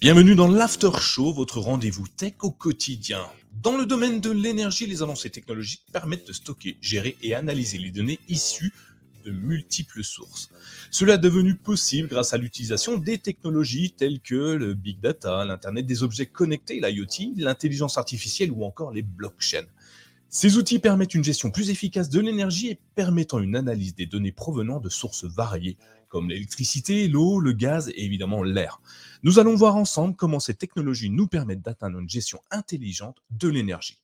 Bienvenue dans l'After Show, votre rendez-vous tech au quotidien. Dans le domaine de l'énergie, les avancées technologiques permettent de stocker, gérer et analyser les données issues de multiples sources. Cela est devenu possible grâce à l'utilisation des technologies telles que le big data, l'internet des objets connectés, l'IoT, l'intelligence artificielle ou encore les blockchains. Ces outils permettent une gestion plus efficace de l'énergie et permettant une analyse des données provenant de sources variées, comme l'électricité, l'eau, le gaz et évidemment l'air. Nous allons voir ensemble comment ces technologies nous permettent d'atteindre une gestion intelligente de l'énergie.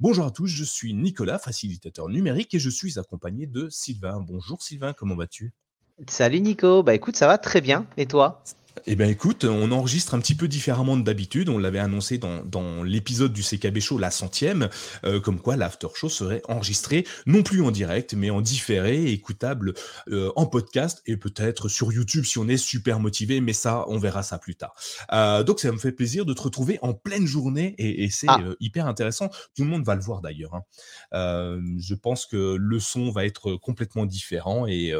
Bonjour à tous, je suis Nicolas, facilitateur numérique et je suis accompagné de Sylvain. Bonjour Sylvain, comment vas-tu? Salut Nico, bah écoute, ça va très bien. Et toi? Eh bien écoute, on enregistre un petit peu différemment d'habitude. On l'avait annoncé dans, l'épisode du CKB Show, la centième, euh, comme quoi l'after show serait enregistré non plus en direct, mais en différé, écoutable euh, en podcast et peut-être sur YouTube si on est super motivé. Mais ça, on verra ça plus tard. Euh, donc ça me fait plaisir de te retrouver en pleine journée et, c'est ah. hyper intéressant. Tout le monde va le voir d'ailleurs. Hein. je pense que le son va être complètement différent et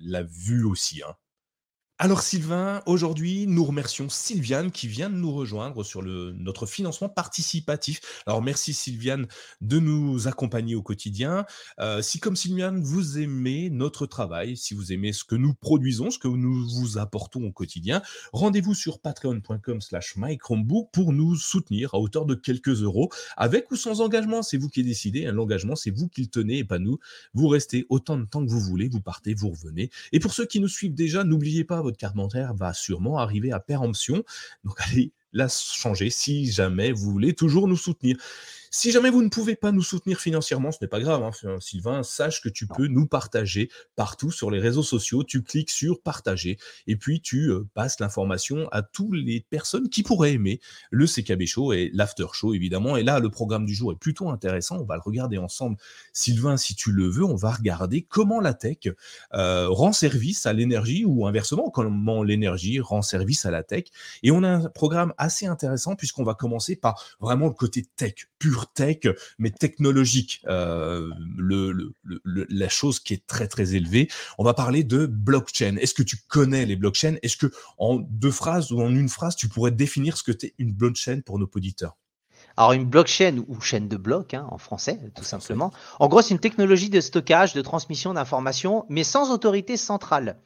la vue aussi. Hein. Alors Sylvain, aujourd'hui, nous remercions Sylviane qui vient de nous rejoindre sur notre financement participatif. Alors merci Sylviane de nous accompagner au quotidien. Euh, si comme Sylviane, vous aimez notre travail, si vous aimez ce que nous produisons, ce que nous vous apportons au quotidien, rendez-vous sur patreon.com slash pour nous soutenir à hauteur de quelques euros, avec ou sans engagement. C'est vous qui décidez. Hein, l'engagement, c'est vous qui le tenez et pas nous. Vous restez autant de temps que vous voulez, vous partez, vous revenez. Et pour ceux qui nous suivent déjà, n'oubliez pas votre carte bancaire va sûrement arriver à péremption. Donc allez la changer si jamais vous voulez toujours nous soutenir. Si jamais vous ne pouvez pas nous soutenir financièrement, ce n'est pas grave, hein, Sylvain, sache que tu peux nous partager partout sur les réseaux sociaux. Tu cliques sur partager et puis tu euh, passes l'information à toutes les personnes qui pourraient aimer le CKB Show et l'After Show, évidemment. Et là, le programme du jour est plutôt intéressant. On va le regarder ensemble. Sylvain, si tu le veux, on va regarder comment la tech euh, rend service à l'énergie ou inversement, comment l'énergie rend service à la tech. Et on a un programme assez intéressant puisqu'on va commencer par vraiment le côté tech, pur tech, mais technologique. Euh, le, la chose qui est très très élevée. On va parler de blockchain. Est-ce que tu connais les blockchains? Est-ce que en deux phrases ou en une phrase, tu pourrais définir ce que c'est une blockchain pour nos auditeurs? Alors une blockchain ou chaîne de blocs hein, en français, tout simplement. En gros, c'est une technologie de stockage, de transmission d'informations, mais sans autorité centrale.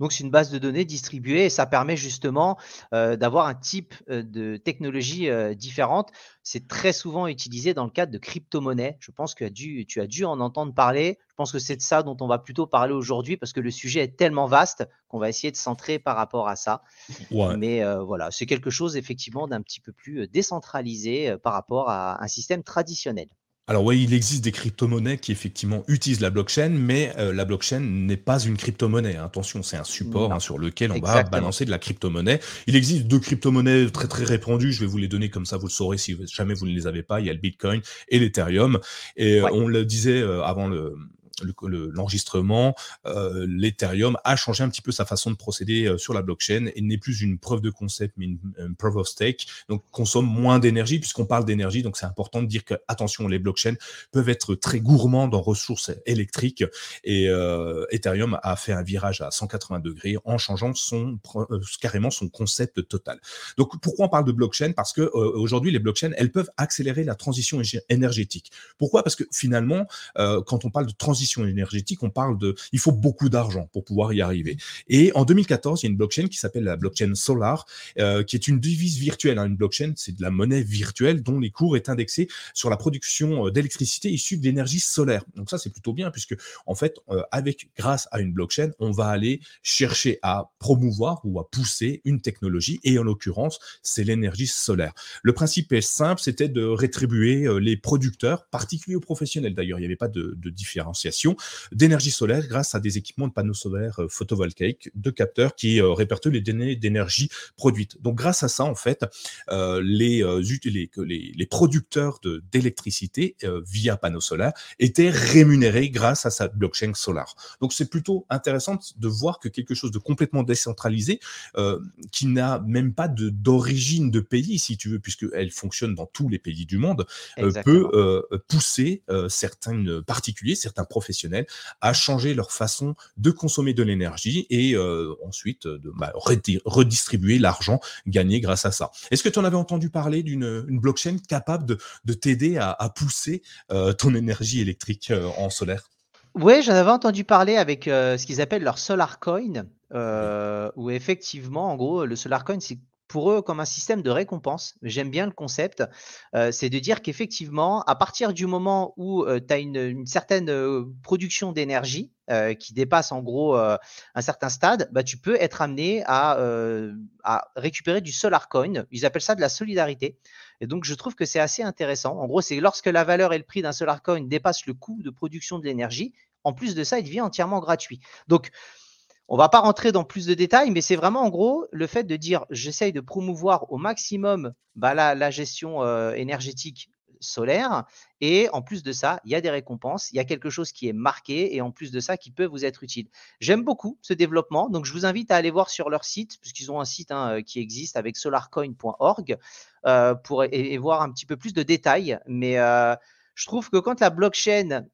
Donc, c'est une base de données distribuée et ça permet justement euh, d'avoir un type euh, de technologie euh, différente. C'est très souvent utilisé dans le cadre de crypto-monnaies. Je pense que tu as dû en entendre parler. Je pense que c'est de ça dont on va plutôt parler aujourd'hui parce que le sujet est tellement vaste qu'on va essayer de centrer par rapport à ça. Mais voilà, c'est quelque chose effectivement d'un petit peu plus décentralisé par rapport à un système traditionnel. Alors oui, il existe des crypto-monnaies qui effectivement utilisent la blockchain, mais euh, la blockchain n'est pas une crypto-monnaie. Attention, c'est un support hein, sur lequel on va balancer de la crypto-monnaie. Il existe deux crypto-monnaies très très répandues. Je vais vous les donner comme ça, vous le saurez si jamais vous ne les avez pas. Il y a le Bitcoin et l'Ethereum. Et euh, on le disait euh, avant le, l'enregistrement, euh, l'Ethereum a changé un petit peu sa façon de procéder euh, sur la blockchain et n'est plus une preuve de concept, mais une, proof of stake. Donc, consomme moins d'énergie puisqu'on parle d'énergie. Donc, c'est important de dire que, attention, les blockchains peuvent être très gourmands en ressources électriques et euh, Ethereum a fait un virage à 180 degrés en changeant son, euh, carrément son concept total. Donc, pourquoi on parle de blockchain? Parce que aujourd'hui, les blockchains, elles peuvent accélérer la transition énergétique. Pourquoi? Parce que finalement, quand on parle de transition énergétique, on parle de, il faut beaucoup d'argent pour pouvoir y arriver. Et en 2014, il y a une blockchain qui s'appelle la blockchain Solar, euh, qui est une devise virtuelle. Hein. Une blockchain, c'est de la monnaie virtuelle dont les cours est indexé sur la production euh, d'électricité issue de l'énergie solaire. Donc ça, c'est plutôt bien puisque en fait, euh, avec grâce à une blockchain, on va aller chercher à promouvoir ou à pousser une technologie et en l'occurrence, c'est l'énergie solaire. Le principe est simple, c'était de rétribuer les producteurs, particuliers ou professionnels d'ailleurs, il n'y avait pas de différenciation d'énergie solaire grâce à des équipements de panneaux solaires photovoltaïques, de capteurs qui répertorient les données d'énergie produites. Donc grâce à ça, en fait, les, les, les, producteurs d'électricité via panneaux solaires étaient rémunérés grâce à sa blockchain Solar. Donc c'est plutôt intéressant de voir que quelque chose de complètement décentralisé, qui n'a même pas d'origine de, pays, si tu veux, puisqu'elle fonctionne dans tous les pays du monde, peut pousser certains particuliers, certains professionnels à changer leur façon de consommer de l'énergie et ensuite de bah, redistribuer l'argent gagné grâce à ça. Est-ce que tu en avais entendu parler d'une blockchain capable de, t'aider à, pousser ton énergie électrique en solaire? Oui, j'en avais entendu parler avec ce qu'ils appellent leur Solar Coin, où effectivement, en gros, le Solar Coin, c'est pour eux comme un système de récompense. J'aime bien le concept. c'est de dire qu'effectivement, à partir du moment où tu as une, certaine production d'énergie qui dépasse en gros un certain stade, bah, tu peux être amené à, récupérer du solar coin. Ils appellent ça de la solidarité. Et donc, je trouve que c'est assez intéressant. En gros, c'est lorsque la valeur et le prix d'un solar coin dépassent le coût de production de l'énergie. En plus de ça, il devient entièrement gratuit. Donc, on va pas rentrer dans plus de détails, mais c'est vraiment en gros le fait de dire j'essaye de promouvoir au maximum bah, la, gestion euh, énergétique solaire. Et en plus de ça, il y a des récompenses, il y a quelque chose qui est marqué et en plus de ça qui peut vous être utile. J'aime beaucoup ce développement, donc je vous invite à aller voir sur leur site, puisqu'ils ont un site hein, qui existe avec solarcoin.org euh, pour et, voir un petit peu plus de détails. Mais euh, je trouve que quand la blockchain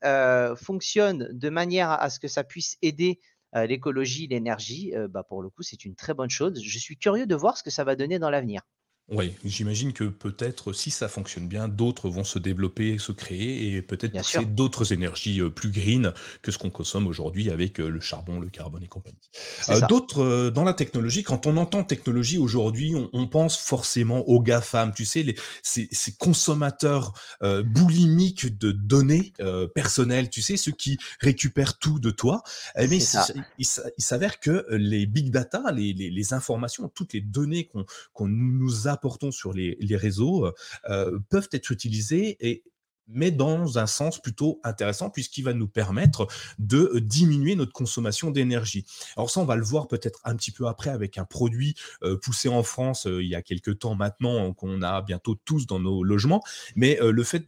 fonctionne de manière à ce que ça puisse aider l'écologie, l'énergie, bah, pour le coup, c'est une très bonne chose. Je suis curieux de voir ce que ça va donner dans l'avenir. Oui, j'imagine que peut-être, si ça fonctionne bien, d'autres vont se développer, se créer et peut-être pousser d'autres énergies plus green que ce qu'on consomme aujourd'hui avec le charbon, le carbone et compagnie. d'autres dans la technologie, quand on entend technologie aujourd'hui, on, pense forcément aux GAFAM, tu sais, les, ces, consommateurs boulimiques de données personnelles, tu sais, ceux qui récupèrent tout de toi. Eh mais il, s'avère que les big data, les, informations, toutes les données qu'on nous a apportons sur les, réseaux peuvent être utilisés et mais dans un sens plutôt intéressant puisqu'il va nous permettre de diminuer notre consommation d'énergie. Alors ça, on va le voir peut-être un petit peu après avec un produit poussé en France il y a quelques temps maintenant qu'on a bientôt tous dans nos logements, mais le fait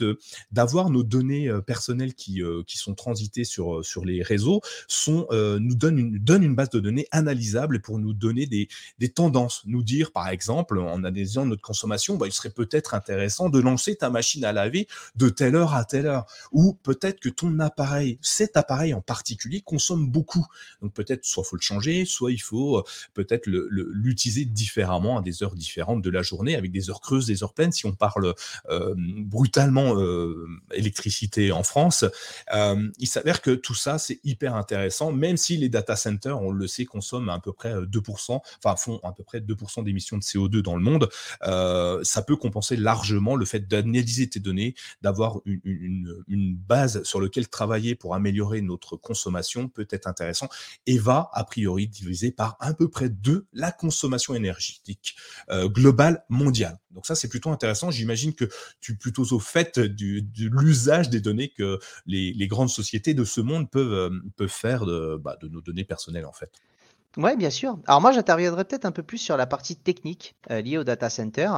d'avoir nos données personnelles qui, qui sont transitées sur, sur les réseaux sont, nous donne une, donne une base de données analysable pour nous donner des, des tendances, nous dire par exemple en analysant notre consommation, bah, il serait peut-être intéressant de lancer ta machine à laver de telle telle heure à telle heure, ou peut-être que ton appareil, cet appareil en particulier, consomme beaucoup. Donc peut-être soit faut le changer, soit il faut euh, peut-être l'utiliser différemment à des heures différentes de la journée, avec des heures creuses, des heures pleines. Si on parle euh, brutalement euh, électricité en France, il s'avère que tout ça c'est hyper intéressant, même si les data centers, on le sait, consomment à peu près 2%, enfin font à peu près 2% d'émissions de CO2 dans le monde. ça peut compenser largement le fait d'analyser tes données, d'avoir une, base sur laquelle travailler pour améliorer notre consommation peut être intéressant et va a priori diviser par à peu près deux la consommation énergétique euh, globale mondiale. Donc ça c'est plutôt intéressant. J'imagine que tu es plutôt au fait de l'usage des données que les, grandes sociétés de ce monde peuvent, euh, peuvent faire bah, de nos données personnelles en fait. Oui, bien sûr. Alors moi, j'interviendrai peut-être un peu plus sur la partie technique euh, liée au data center.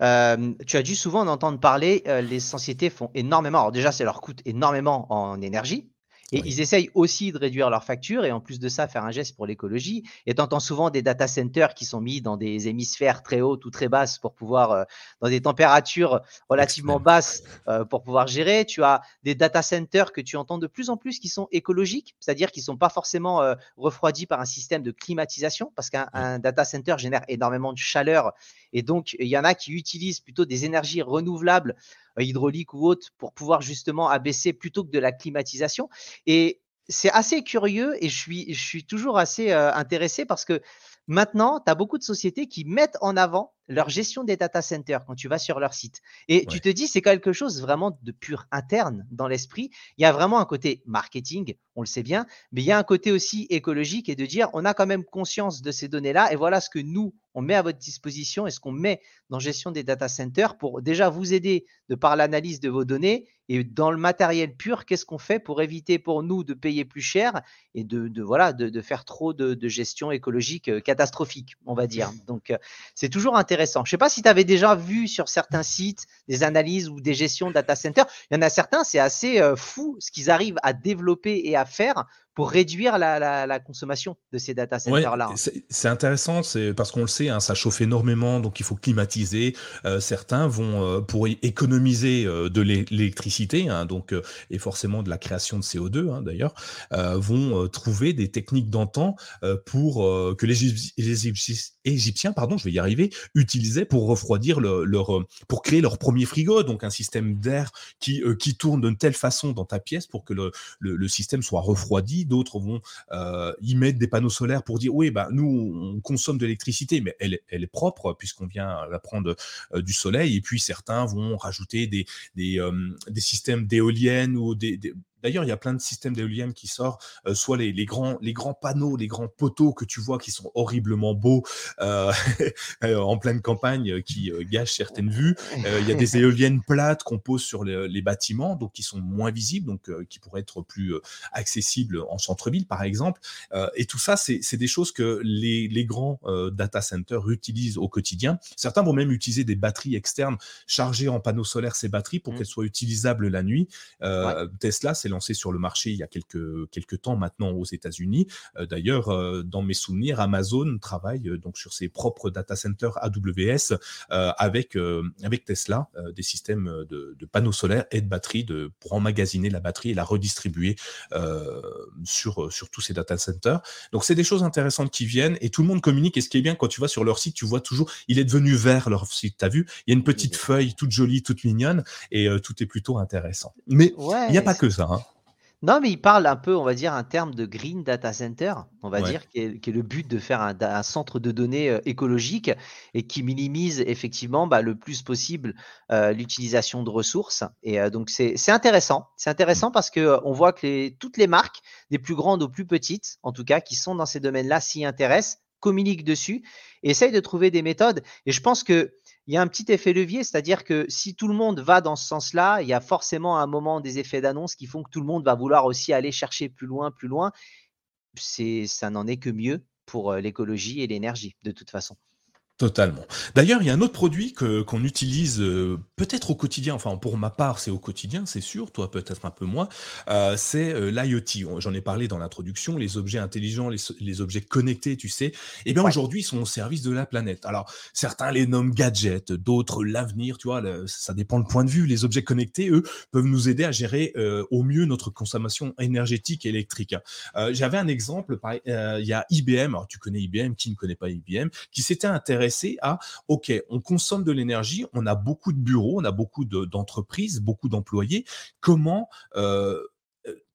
Euh, tu as dû souvent en entendre parler, euh, les sociétés font énormément, alors déjà, ça leur coûte énormément en énergie, et ils essayent aussi de réduire leurs factures et en plus de ça, faire un geste pour l'écologie. Et tu entends souvent des data centers qui sont mis dans des hémisphères très hautes ou très basses pour pouvoir, euh, dans des températures relativement basses euh, pour pouvoir gérer. Tu as des data centers que tu entends de plus en plus qui sont écologiques, c'est-à-dire qui ne sont pas forcément euh, refroidis par un système de climatisation parce qu'un data center génère énormément de chaleur. Et donc, il y en a qui utilisent plutôt des énergies renouvelables euh, hydraulique ou autre pour pouvoir justement abaisser plutôt que de la climatisation. Et c'est assez curieux et je suis, je suis toujours assez euh, intéressé parce que maintenant, tu as beaucoup de sociétés qui mettent en avant leur gestion des data centers quand tu vas sur leur site. Et tu te dis, c'est quelque chose vraiment de pur interne dans l'esprit. Il y a vraiment un côté marketing, on le sait bien, mais il y a un côté aussi écologique et de dire, on a quand même conscience de ces données-là et voilà ce que nous, on met à votre disposition et ce qu'on met dans gestion des data centers pour déjà vous aider de par l'analyse de vos données et dans le matériel pur, qu'est-ce qu'on fait pour éviter pour nous de payer plus cher et de, voilà de, faire trop de, gestion écologique euh, catastrophique, on va dire. Donc euh, c'est toujours intéressant. Je ne sais pas si tu avais déjà vu sur certains sites des analyses ou des gestions data center. Il y en a certains, c'est assez euh, fou ce qu'ils arrivent à développer et à faire pour réduire la, consommation de ces data centers-là. Hein. c'est intéressant, c'est parce qu'on le sait, hein, ça chauffe énormément, donc il faut climatiser. Euh, certains vont, euh, pour économiser euh, de l'électricité, hein, donc et forcément de la création de CO2 d'ailleurs, vont trouver des techniques d'antan pour que les, les, Égyptiens, pardon, je vais y arriver, utilisaient pour refroidir leur, pour créer leur premier frigo, donc un système d'air qui, qui tourne d'une telle façon dans ta pièce pour que le, le système soit refroidi d'autres vont euh, y mettre des panneaux solaires pour dire oui, bah, nous, on consomme de l'électricité, mais elle, est propre puisqu'on vient la prendre euh, du soleil. Et puis certains vont rajouter des, euh, des systèmes d'éoliennes ou des, D'ailleurs, il y a plein de systèmes d'éoliennes qui sortent, euh, soit les, grands, les grands panneaux, les grands poteaux que tu vois qui sont horriblement beaux euh, euh, en pleine campagne qui gâchent certaines vues. il y a des éoliennes plates qu'on pose sur les, bâtiments, donc qui sont moins visibles, donc qui pourraient être plus accessibles en centre-ville, par exemple. et tout ça, c'est des choses que les, les grands data centers utilisent au quotidien. Certains vont même utiliser des batteries externes chargées en panneaux solaires ces batteries pour mmh. qu'elles soient utilisables la nuit. Tesla, c'est lancé sur le marché il y a quelques, quelques temps maintenant aux États-Unis. Euh, d'ailleurs, euh, dans mes souvenirs, Amazon travaille euh, donc sur ses propres data centers AWS avec, avec Tesla, des systèmes de, panneaux solaires et de batteries de, pour emmagasiner la batterie et la redistribuer sur, sur tous ces data centers. Donc, c'est des choses intéressantes qui viennent et tout le monde communique. Et ce qui est bien, quand tu vas sur leur site, tu vois toujours, il est devenu vert leur site. Tu as vu? Il y a une petite feuille toute jolie, toute mignonne et tout est plutôt intéressant. Mais il n'y a pas que ça. Hein. Non, mais il parle un peu, on va dire, un terme de green data center, on va dire, qui est, le but de faire un, centre de données euh, écologique et qui minimise effectivement bah, le plus possible euh, l'utilisation de ressources. Et euh, donc, c'est intéressant. C'est intéressant parce que on voit que les, toutes les marques, des plus grandes aux plus petites, en tout cas, qui sont dans ces domaines-là, s'y intéressent, communiquent dessus, essayent de trouver des méthodes. Et je pense que il y a un petit effet levier, c'est-à-dire que si tout le monde va dans ce sens-là, il y a forcément un moment des effets d'annonce qui font que tout le monde va vouloir aussi aller chercher plus loin, plus loin. C'est, ça n'en est que mieux pour euh, l'écologie et l'énergie, de toute façon. Totalement. D'ailleurs, il y a un autre produit que qu'on utilise, euh, peut-être au quotidien, enfin pour ma part, c'est au quotidien, c'est sûr, toi peut-être un peu moins, euh, c'est, euh, l'IoT. J'en ai parlé dans l'introduction, les objets intelligents, les objets connectés, tu sais? Et bien aujourd'hui, ils sont au service de la planète. Alors certains les nomment gadgets, d'autres l'avenir, tu vois? ça dépend le point de vue. Les objets connectés, eux, peuvent nous aider à gérer, au mieux notre consommation énergétique et électrique. j'avais un exemple, il y a IBM, alors tu connais IBM, qui ne connaît pas IBM? Qui s'était intéressé à, OK, on consomme de l'énergie, on a beaucoup de bureaux, on a beaucoup d'entreprises, beaucoup d'employés. Comment euh,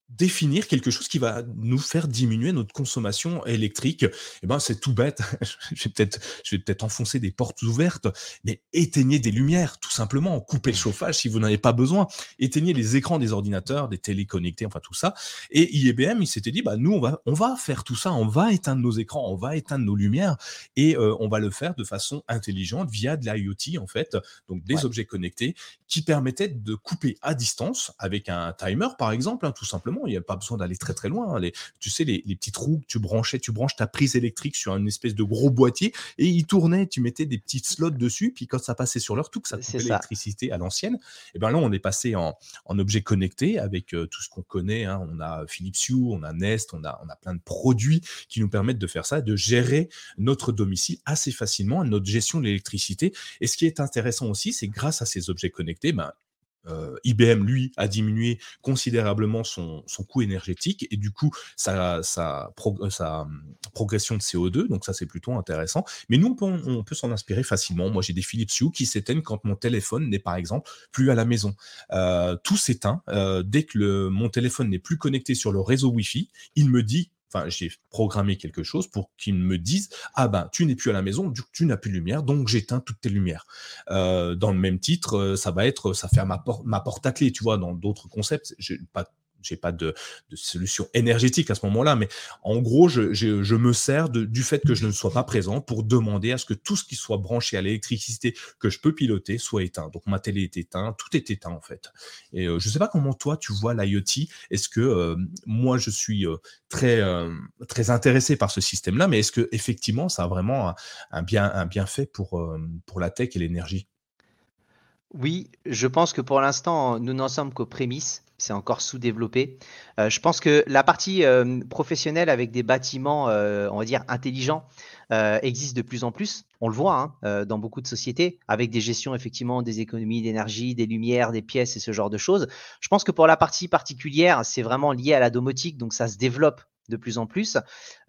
définir quelque chose qui va nous faire diminuer notre consommation électrique, eh ben c'est tout bête. je vais peut-être, je vais peut-être enfoncer des portes ouvertes, mais éteignez des lumières, tout simplement. Coupez le chauffage si vous n'en avez pas besoin. Éteignez les écrans des ordinateurs, des téléconnectés, enfin tout ça. Et IBM, il s'était dit, bah nous on va, on va faire tout ça, on va éteindre nos écrans, on va éteindre nos lumières, et euh, on va le faire de façon intelligente via de l'IoT en fait, donc des objets connectés qui permettaient de couper à distance avec un timer par exemple, hein, tout simplement il n'y a pas besoin d'aller très très loin. Hein. Les, tu sais, les, les, petites roues que tu branchais, tu branches ta prise électrique sur une espèce de gros boîtier et il tournait, tu mettais des petites slots dessus, puis quand ça passait sur l'heure, tout que ça coupait l'électricité à l'ancienne. Et eh bien là, on est passé en, en objet connecté avec euh, tout ce qu'on connaît. Hein. On a Philips Hue, on a Nest, on a, on a plein de produits qui nous permettent de faire ça, de gérer notre domicile assez facilement, notre gestion de l'électricité. Et ce qui est intéressant aussi, c'est grâce à ces objets connectés, ben, euh, IBM, lui, a diminué considérablement son, coût énergétique et du coup, sa, sa, hum, progression de CO2. Donc ça, c'est plutôt intéressant. Mais nous, on peut, s'en inspirer facilement. Moi, j'ai des Philips Hue qui s'éteignent quand mon téléphone n'est, par exemple, plus à la maison. Euh, tout s'éteint. Euh, dès que le, mon téléphone n'est plus connecté sur le réseau Wi-Fi, il me dit enfin, j'ai programmé quelque chose pour qu'ils me disent Ah ben, tu n'es plus à la maison, tu n'as plus de lumière, donc j'éteins toutes tes lumières. Euh, dans le même titre, ça va être ça fait ma, ma porte à clé, tu vois, dans d'autres concepts. Pas j'ai pas de, solution énergétique à ce moment-là, mais en gros, je, me sers du fait que je ne sois pas présent pour demander à ce que tout ce qui soit branché à l'électricité que je peux piloter soit éteint. Donc ma télé est éteinte, tout est éteint en fait. Et je euh, je sais pas comment toi tu vois l'IoT. Est-ce que euh, moi je suis euh, très très intéressé par ce système-là, mais est-ce que effectivement ça a vraiment un, bien un bienfait pour pour la tech et l'énergie? Oui, je pense que pour l'instant, nous n'en sommes qu'aux prémices. C'est encore sous-développé. Euh, je pense que la partie euh, professionnelle avec des bâtiments, euh, on va dire, intelligents, existe de plus en plus. On le voit hein, dans beaucoup de sociétés, avec des gestions effectivement des économies d'énergie, des lumières, des pièces et ce genre de choses. Je pense que pour la partie particulière, c'est vraiment lié à la domotique, donc ça se développe de plus en plus.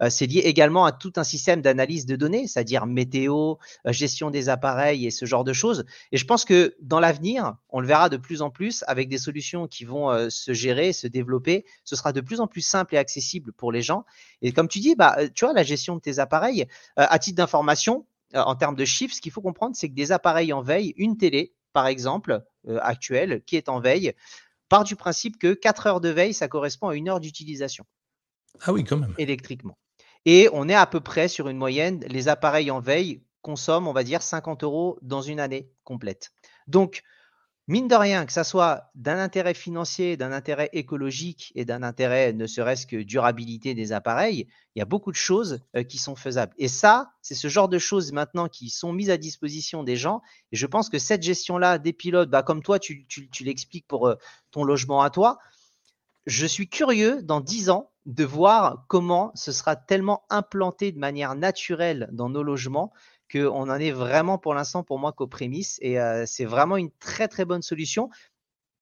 Euh, c'est lié également à tout un système d'analyse de données, c'est-à-dire météo, euh, gestion des appareils et ce genre de choses. Et je pense que dans l'avenir, on le verra de plus en plus avec des solutions qui vont euh, se gérer, se développer. Ce sera de plus en plus simple et accessible pour les gens. Et comme tu dis, bah, tu vois, la gestion de tes appareils, à titre d'information, en termes de chiffres, ce qu'il faut comprendre, c'est que des appareils en veille, une télé, par exemple, actuelle, qui est en veille, part du principe que 4 heures de veille, ça correspond à une heure d'utilisation. Ah oui, quand même. Électriquement. Et on est à peu près sur une moyenne, les appareils en veille consomment, on va dire, 50 euros dans une année complète. Donc, mine de rien, que ça soit d'un intérêt financier, d'un intérêt écologique et d'un intérêt ne serait-ce que durabilité des appareils, il y a beaucoup de choses euh, qui sont faisables. Et ça, c'est ce genre de choses maintenant qui sont mises à disposition des gens. Et je pense que cette gestion-là des pilotes, bah, comme toi, tu, l'expliques pour euh, ton logement à toi, je suis curieux dans 10 ans de voir comment ce sera tellement implanté de manière naturelle dans nos logements qu'on en est vraiment pour l'instant pour moi qu'aux prémices et euh, c'est vraiment une très très bonne solution.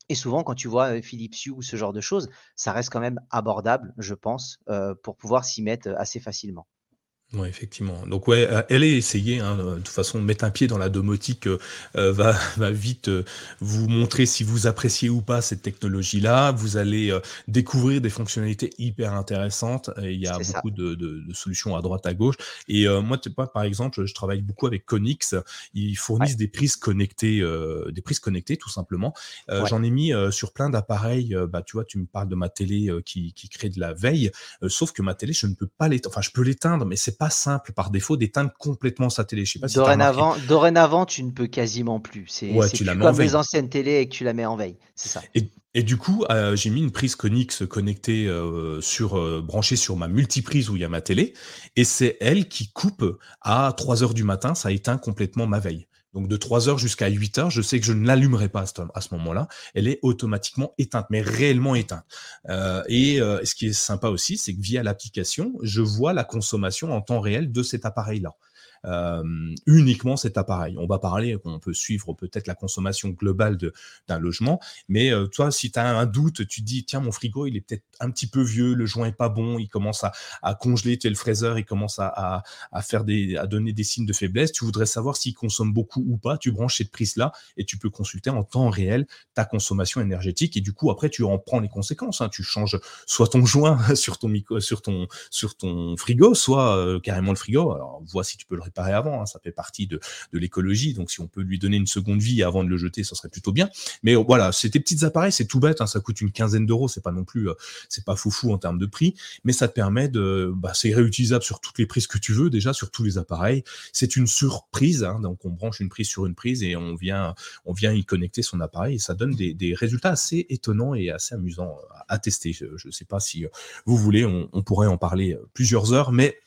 Et souvent, quand tu vois euh, Philips Hue ou ce genre de choses, ça reste quand même abordable, je pense, euh, pour pouvoir s'y mettre assez facilement. Oui, effectivement. Donc ouais, euh, elle est essayée. Hein, de toute façon, mettre un pied dans la domotique euh, euh, va, va vite vous montrer si vous appréciez ou pas cette technologie-là. Vous allez découvrir des fonctionnalités hyper intéressantes. Et il y a beaucoup de, de, de, solutions à droite, à gauche. Et moi, tu par exemple, je travaille beaucoup avec Conix. Ils fournissent des prises connectées, des prises connectées, tout simplement. J'en ai mis sur plein d'appareils. bah, tu vois, tu me parles de ma télé qui, qui crée de la veille. sauf que ma télé, je ne peux pas l'éteindre. Enfin, je peux l'éteindre, mais c'est pas simple par défaut d'éteindre complètement sa télé. Je sais pas dorénavant, dorénavant, tu ne peux quasiment plus. C'est tu comme les anciennes télé et que tu la mets en veille. C'est ça. Et, du coup, euh, j'ai mis une prise Conix connectée euh, sur euh, branchée sur ma multiprise où il y a ma télé, et c'est elle qui coupe à 3 heures du matin. Ça éteint complètement ma veille. Donc de 3 heures jusqu'à 8 heures, je sais que je ne l'allumerai pas à ce, moment-là. Elle est automatiquement éteinte, mais réellement éteinte. Euh, et euh, ce qui est sympa aussi, c'est que via l'application, je vois la consommation en temps réel de cet appareil-là. Euh, uniquement cet appareil. On va parler, on peut suivre peut-être la consommation globale d'un logement, mais euh, toi, si tu as un doute, tu te dis, tiens, mon frigo, il est peut-être un petit peu vieux, le joint est pas bon, il commence à, à congeler, tu le fraiseur, il commence à, à, faire des, à donner des signes de faiblesse, tu voudrais savoir s'il consomme beaucoup ou pas, tu branches cette prise-là et tu peux consulter en temps réel ta consommation énergétique et du coup, après, tu en prends les conséquences. Hein. Tu changes soit ton joint sur ton, sur ton, sur ton frigo, soit euh, carrément le frigo. Alors, vois si tu peux le réparer avant. Hein, ça fait partie de, l'écologie. Donc, si on peut lui donner une seconde vie avant de le jeter, ça serait plutôt bien. Mais euh, voilà, c'est tes petits appareils, c'est tout bête. Hein, ça coûte une quinzaine d'euros. C'est pas non plus, euh, c'est pas foufou en termes de prix, mais ça te permet de, bah, c'est réutilisable sur toutes les prises que tu veux déjà, sur tous les appareils. C'est une surprise. Hein, donc, on branche une prise sur une prise et on vient, on vient y connecter son appareil et ça donne des, des résultats assez étonnants et assez amusants à tester. Je ne sais pas si vous voulez, on pourrait en parler plusieurs heures, mais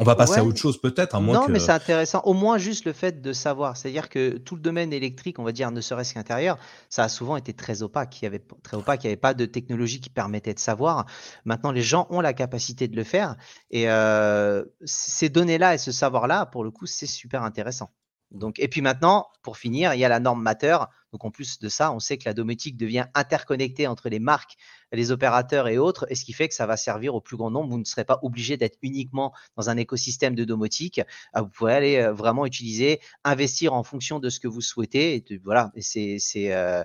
on va passer à autre chose peut-être, à Non, mais c'est intéressant. Au moins juste le fait de savoir. C'est-à-dire que tout le domaine électrique, on va dire, ne serait-ce qu'intérieur, ça a souvent été très opaque. Il y avait très opaque. Il n'y avait pas de technologie qui permettait de savoir. Maintenant, les gens ont la capacité de le faire. Et euh, ces données-là et ce savoir-là, pour le coup, c'est super intéressant. Donc, et puis maintenant, pour finir, il y a la norme Matter. Donc, en plus de ça, on sait que la domotique devient interconnectée entre les marques, les opérateurs et autres, et ce qui fait que ça va servir au plus grand nombre. Vous ne serez pas obligé d'être uniquement dans un écosystème de domotique. Ah, vous pouvez aller euh, vraiment utiliser, investir en fonction de ce que vous souhaitez. Et voilà, et c'est, euh,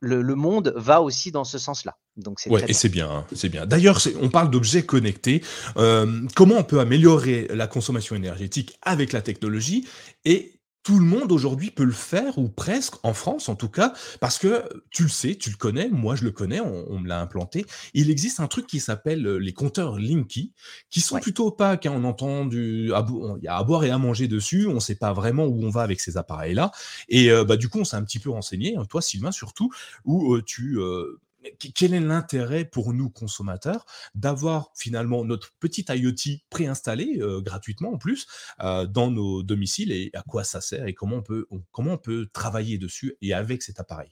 le, monde va aussi dans ce sens-là. Donc c'est Ouais, et c'est bien, hein, c'est bien. D'ailleurs, c'est- on parle d'objets connectés. Euh, comment on peut améliorer la consommation énergétique avec la technologie? Et tout le monde aujourd'hui peut le faire, ou presque, en France en tout cas, parce que tu le sais, tu le connais, moi je le connais, on, on me l'a implanté. Il existe un truc qui s'appelle euh, les compteurs Linky, qui sont Ouais. plutôt opaques. hein, on entend du, il y a à boire et à manger dessus. On ne sait pas vraiment où on va avec ces appareils-là. Et euh, bah, du coup, on s'est un petit peu renseigné, hein, toi Sylvain surtout, où euh, tu euh, quel est l'intérêt pour nous consommateurs d'avoir finalement notre petit IoT préinstallé euh, gratuitement en plus euh, dans nos domiciles et à quoi ça sert et comment on peut comment on peut travailler dessus et avec cet appareil?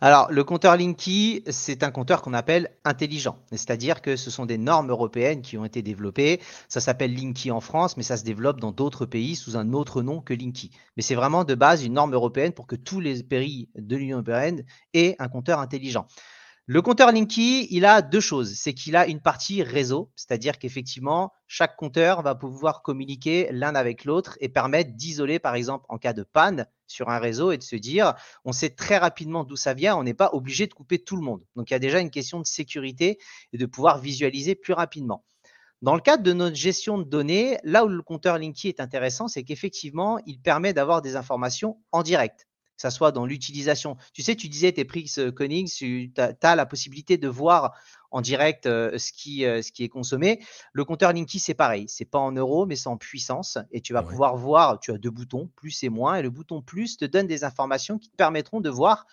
Alors, le compteur Linky, c'est un compteur qu'on appelle intelligent. C'est-à-dire que ce sont des normes européennes qui ont été développées. Ça s'appelle Linky en France, mais ça se développe dans d'autres pays sous un autre nom que Linky. Mais c'est vraiment de base une norme européenne pour que tous les pays de l'Union européenne aient un compteur intelligent. Le compteur Linky, il a deux choses. C'est qu'il a une partie réseau, c'est-à-dire qu'effectivement, chaque compteur va pouvoir communiquer l'un avec l'autre et permettre d'isoler, par exemple, en cas de panne sur un réseau et de se dire, on sait très rapidement d'où ça vient, on n'est pas obligé de couper tout le monde. Donc, il y a déjà une question de sécurité et de pouvoir visualiser plus rapidement. Dans le cadre de notre gestion de données, là où le compteur Linky est intéressant, c'est qu'effectivement, il permet d'avoir des informations en direct que ça soit dans l'utilisation. Tu sais, tu disais tes prix Koenig, tu as, la possibilité de voir en direct euh, ce, qui, euh, ce qui est consommé. Le compteur Linky, c'est pareil. C'est pas en euros, mais c'est en puissance. Et tu vas Ouais. pouvoir voir, tu as deux boutons, plus et moins. Et le bouton plus te donne des informations qui te permettront de voir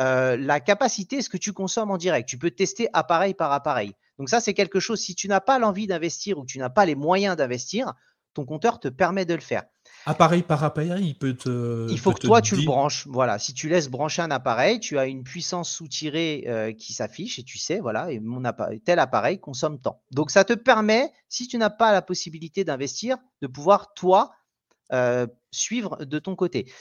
euh, la capacité, ce que tu consommes en direct. Tu peux tester appareil par appareil. Donc ça, c'est quelque chose, si tu n'as pas l'envie d'investir ou que tu n'as pas les moyens d'investir, ton compteur te permet de le faire. Appareil par appareil, il peut te Il faut que toi, tu le branches. Voilà, si tu laisses brancher un appareil, tu as une puissance soutirée euh, qui s'affiche et tu sais, voilà, et mon appareil, tel appareil consomme tant. Donc, ça te permet, si tu n'as pas la possibilité d'investir, de pouvoir, toi, euh, suivre de ton côté.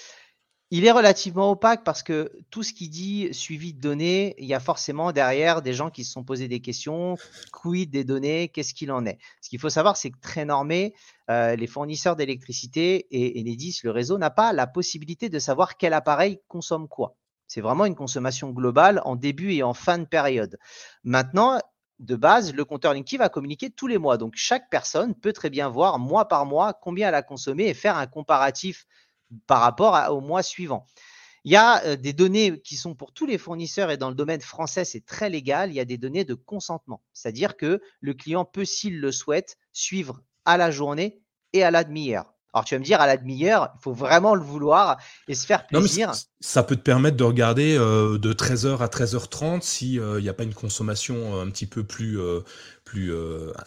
Il est relativement opaque parce que tout ce qui dit suivi de données, il y a forcément derrière des gens qui se sont posés des questions. Quid des données Qu'est-ce qu'il en est Ce qu'il faut savoir, c'est que très normé, euh, les fournisseurs d'électricité et Enedis, le réseau, n'a pas la possibilité de savoir quel appareil consomme quoi. C'est vraiment une consommation globale en début et en fin de période. Maintenant, de base, le compteur Linky va communiquer tous les mois. Donc, chaque personne peut très bien voir mois par mois combien elle a consommé et faire un comparatif par rapport à, au mois suivant. Il y a euh, des données qui sont pour tous les fournisseurs et dans le domaine français, c'est très légal. Il y a des données de consentement, c'est-à-dire que le client peut, s'il le souhaite, suivre à la journée et à la demi-heure. Alors tu vas me dire, à la demi-heure, il faut vraiment le vouloir et se faire Non, mais plaisir. ça peut te permettre de regarder euh, de 13h à 13h30 si il n'y a pas une consommation euh, un petit peu plus, plus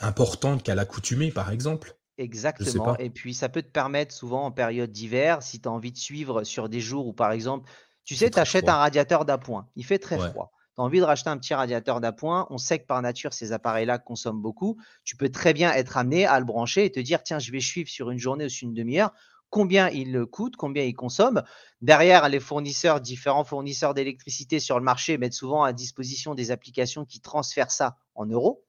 importante qu'à l'accoutumée, par exemple. Exactement. Et puis, ça peut te permettre souvent en période d'hiver, si tu as envie de suivre sur des jours où, par exemple, tu sais, tu achètes un radiateur d'appoint, il fait très Ouais. froid. Tu as envie de racheter un petit radiateur d'appoint, on sait que par nature, ces appareils-là consomment beaucoup. Tu peux très bien être amené à le brancher et te dire, tiens, je vais suivre sur une journée ou sur une demi-heure combien il coûte, combien il consomme. Derrière, les fournisseurs, différents fournisseurs d'électricité sur le marché mettent souvent à disposition des applications qui transfèrent ça en euros.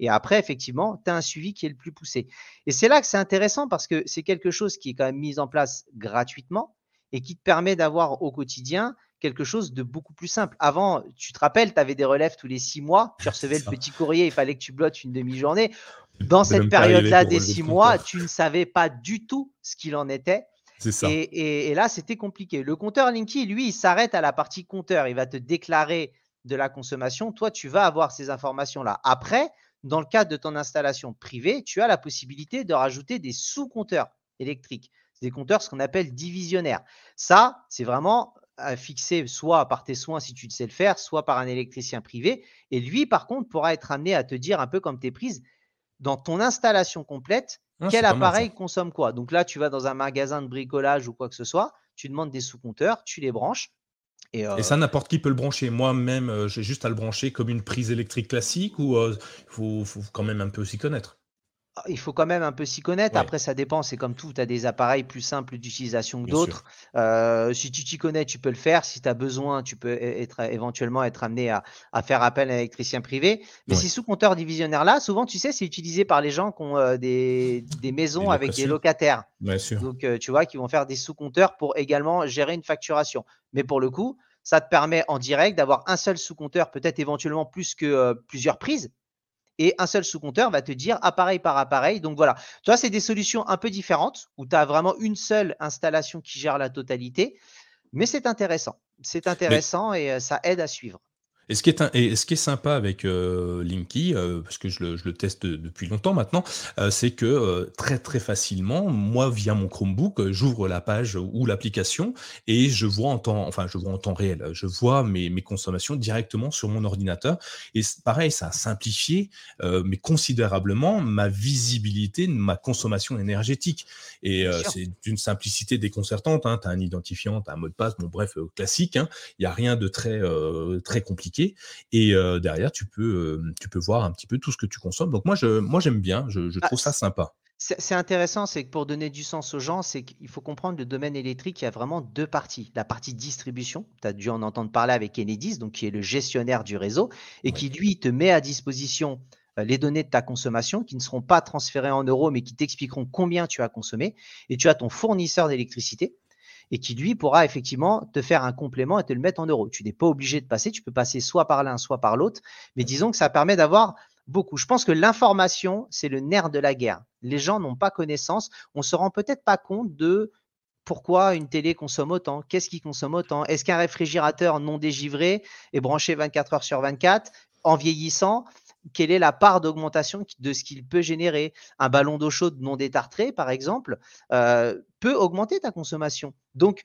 Et après, effectivement, tu as un suivi qui est le plus poussé. Et c'est là que c'est intéressant parce que c'est quelque chose qui est quand même mis en place gratuitement et qui te permet d'avoir au quotidien quelque chose de beaucoup plus simple. Avant, tu te rappelles, tu avais des relèves tous les six mois, tu recevais le petit courrier, il fallait que tu blottes une demi-journée. Dans cette période-là des six mois, compteur. tu ne savais pas du tout ce qu'il en était. C'est ça. Et, et- et là, c'était compliqué. Le compteur Linky, lui, il s'arrête à la partie compteur. Il va te déclarer de la consommation. Toi, tu vas avoir ces informations-là. Après, dans le cadre de ton installation privée, tu as la possibilité de rajouter des sous-compteurs électriques. C'est des compteurs, ce qu'on appelle divisionnaires. Ça, c'est vraiment à fixer soit par tes soins si tu sais le faire, soit par un électricien privé. Et lui, par contre, pourra être amené à te dire un peu comme tes prises, dans ton installation complète, Ah, quel mal appareil consomme quoi. Donc là, tu vas dans un magasin de bricolage ou quoi que ce soit, tu demandes des sous-compteurs, tu les branches. Et, Et euh, ça, n'importe qui peut le brancher. Moi-même, euh, j'ai juste à le brancher comme une prise électrique classique ou il faut, faut quand même un peu s'y connaître. Il faut quand même un peu s'y connaître. Ouais. Après, ça dépend. C'est comme tout. Tu as des appareils plus simples d'utilisation que d'autres. Euh, si tu t'y connais, tu peux le faire. Si tu as besoin, tu peux être, éventuellement être amené à, à faire appel à un électricien privé. Mais Ouais. ces sous-compteurs divisionnaires-là, souvent, tu sais, c'est utilisé par les gens qui ont euh, des, des maisons Des avec des locataires. Bien sûr. Donc, euh, tu vois, qui vont faire des sous-compteurs pour également gérer une facturation. Mais pour le coup, Ça te permet en direct d'avoir un seul sous-compteur, peut-être éventuellement plus que plusieurs prises. Et un seul sous-compteur va te dire appareil par appareil. Donc voilà, tu vois, c'est des solutions un peu différentes où tu as vraiment une seule installation qui gère la totalité. Mais c'est intéressant. C'est intéressant et euh, ça aide à suivre. Et ce qui est, et ce qui est sympa avec euh, Linky, euh, parce que je le, je le teste depuis longtemps maintenant, euh, c'est que très très facilement, moi via mon Chromebook, j'ouvre la page ou l'application et je vois en temps, enfin je vois en temps réel, je vois mes, mes consommations directement sur mon ordinateur. Et pareil, ça a simplifié, mais considérablement ma visibilité de ma consommation énergétique. Et c'est d'une simplicité déconcertante. Hein. Tu as un identifiant, tu as un mot de passe, bon bref, classique. Hein. Il n'y a rien de très très compliqué. Et derrière, tu peux, tu peux voir un petit peu tout ce que tu consommes. Donc moi, je, moi j'aime bien, je, bah, trouve ça sympa. C'est intéressant, c'est que pour donner du sens aux gens, c'est qu'il faut comprendre le domaine électrique, il y a vraiment deux parties. La partie distribution, tu as dû en entendre parler avec Enedis, donc qui est le gestionnaire du réseau, et qui lui te met à disposition les données de ta consommation qui ne seront pas transférées en euros, mais qui t'expliqueront combien tu as consommé. Et tu as ton fournisseur d'électricité et qui lui pourra effectivement te faire un complément et te le mettre en euros. Tu n'es pas obligé de passer, tu peux passer soit par l'un, soit par l'autre, mais disons que ça permet d'avoir beaucoup. Je pense que l'information, c'est le nerf de la guerre. Les gens n'ont pas connaissance, on se rend peut-être pas compte de pourquoi une télé consomme autant, qu'est-ce qui consomme autant, est-ce qu'un réfrigérateur non dégivré est branché 24 heures sur 24 en vieillissant quelle est la part d'augmentation de ce qu'il peut générer? Un ballon d'eau chaude non détartré, par exemple, euh, peut augmenter ta consommation. Donc,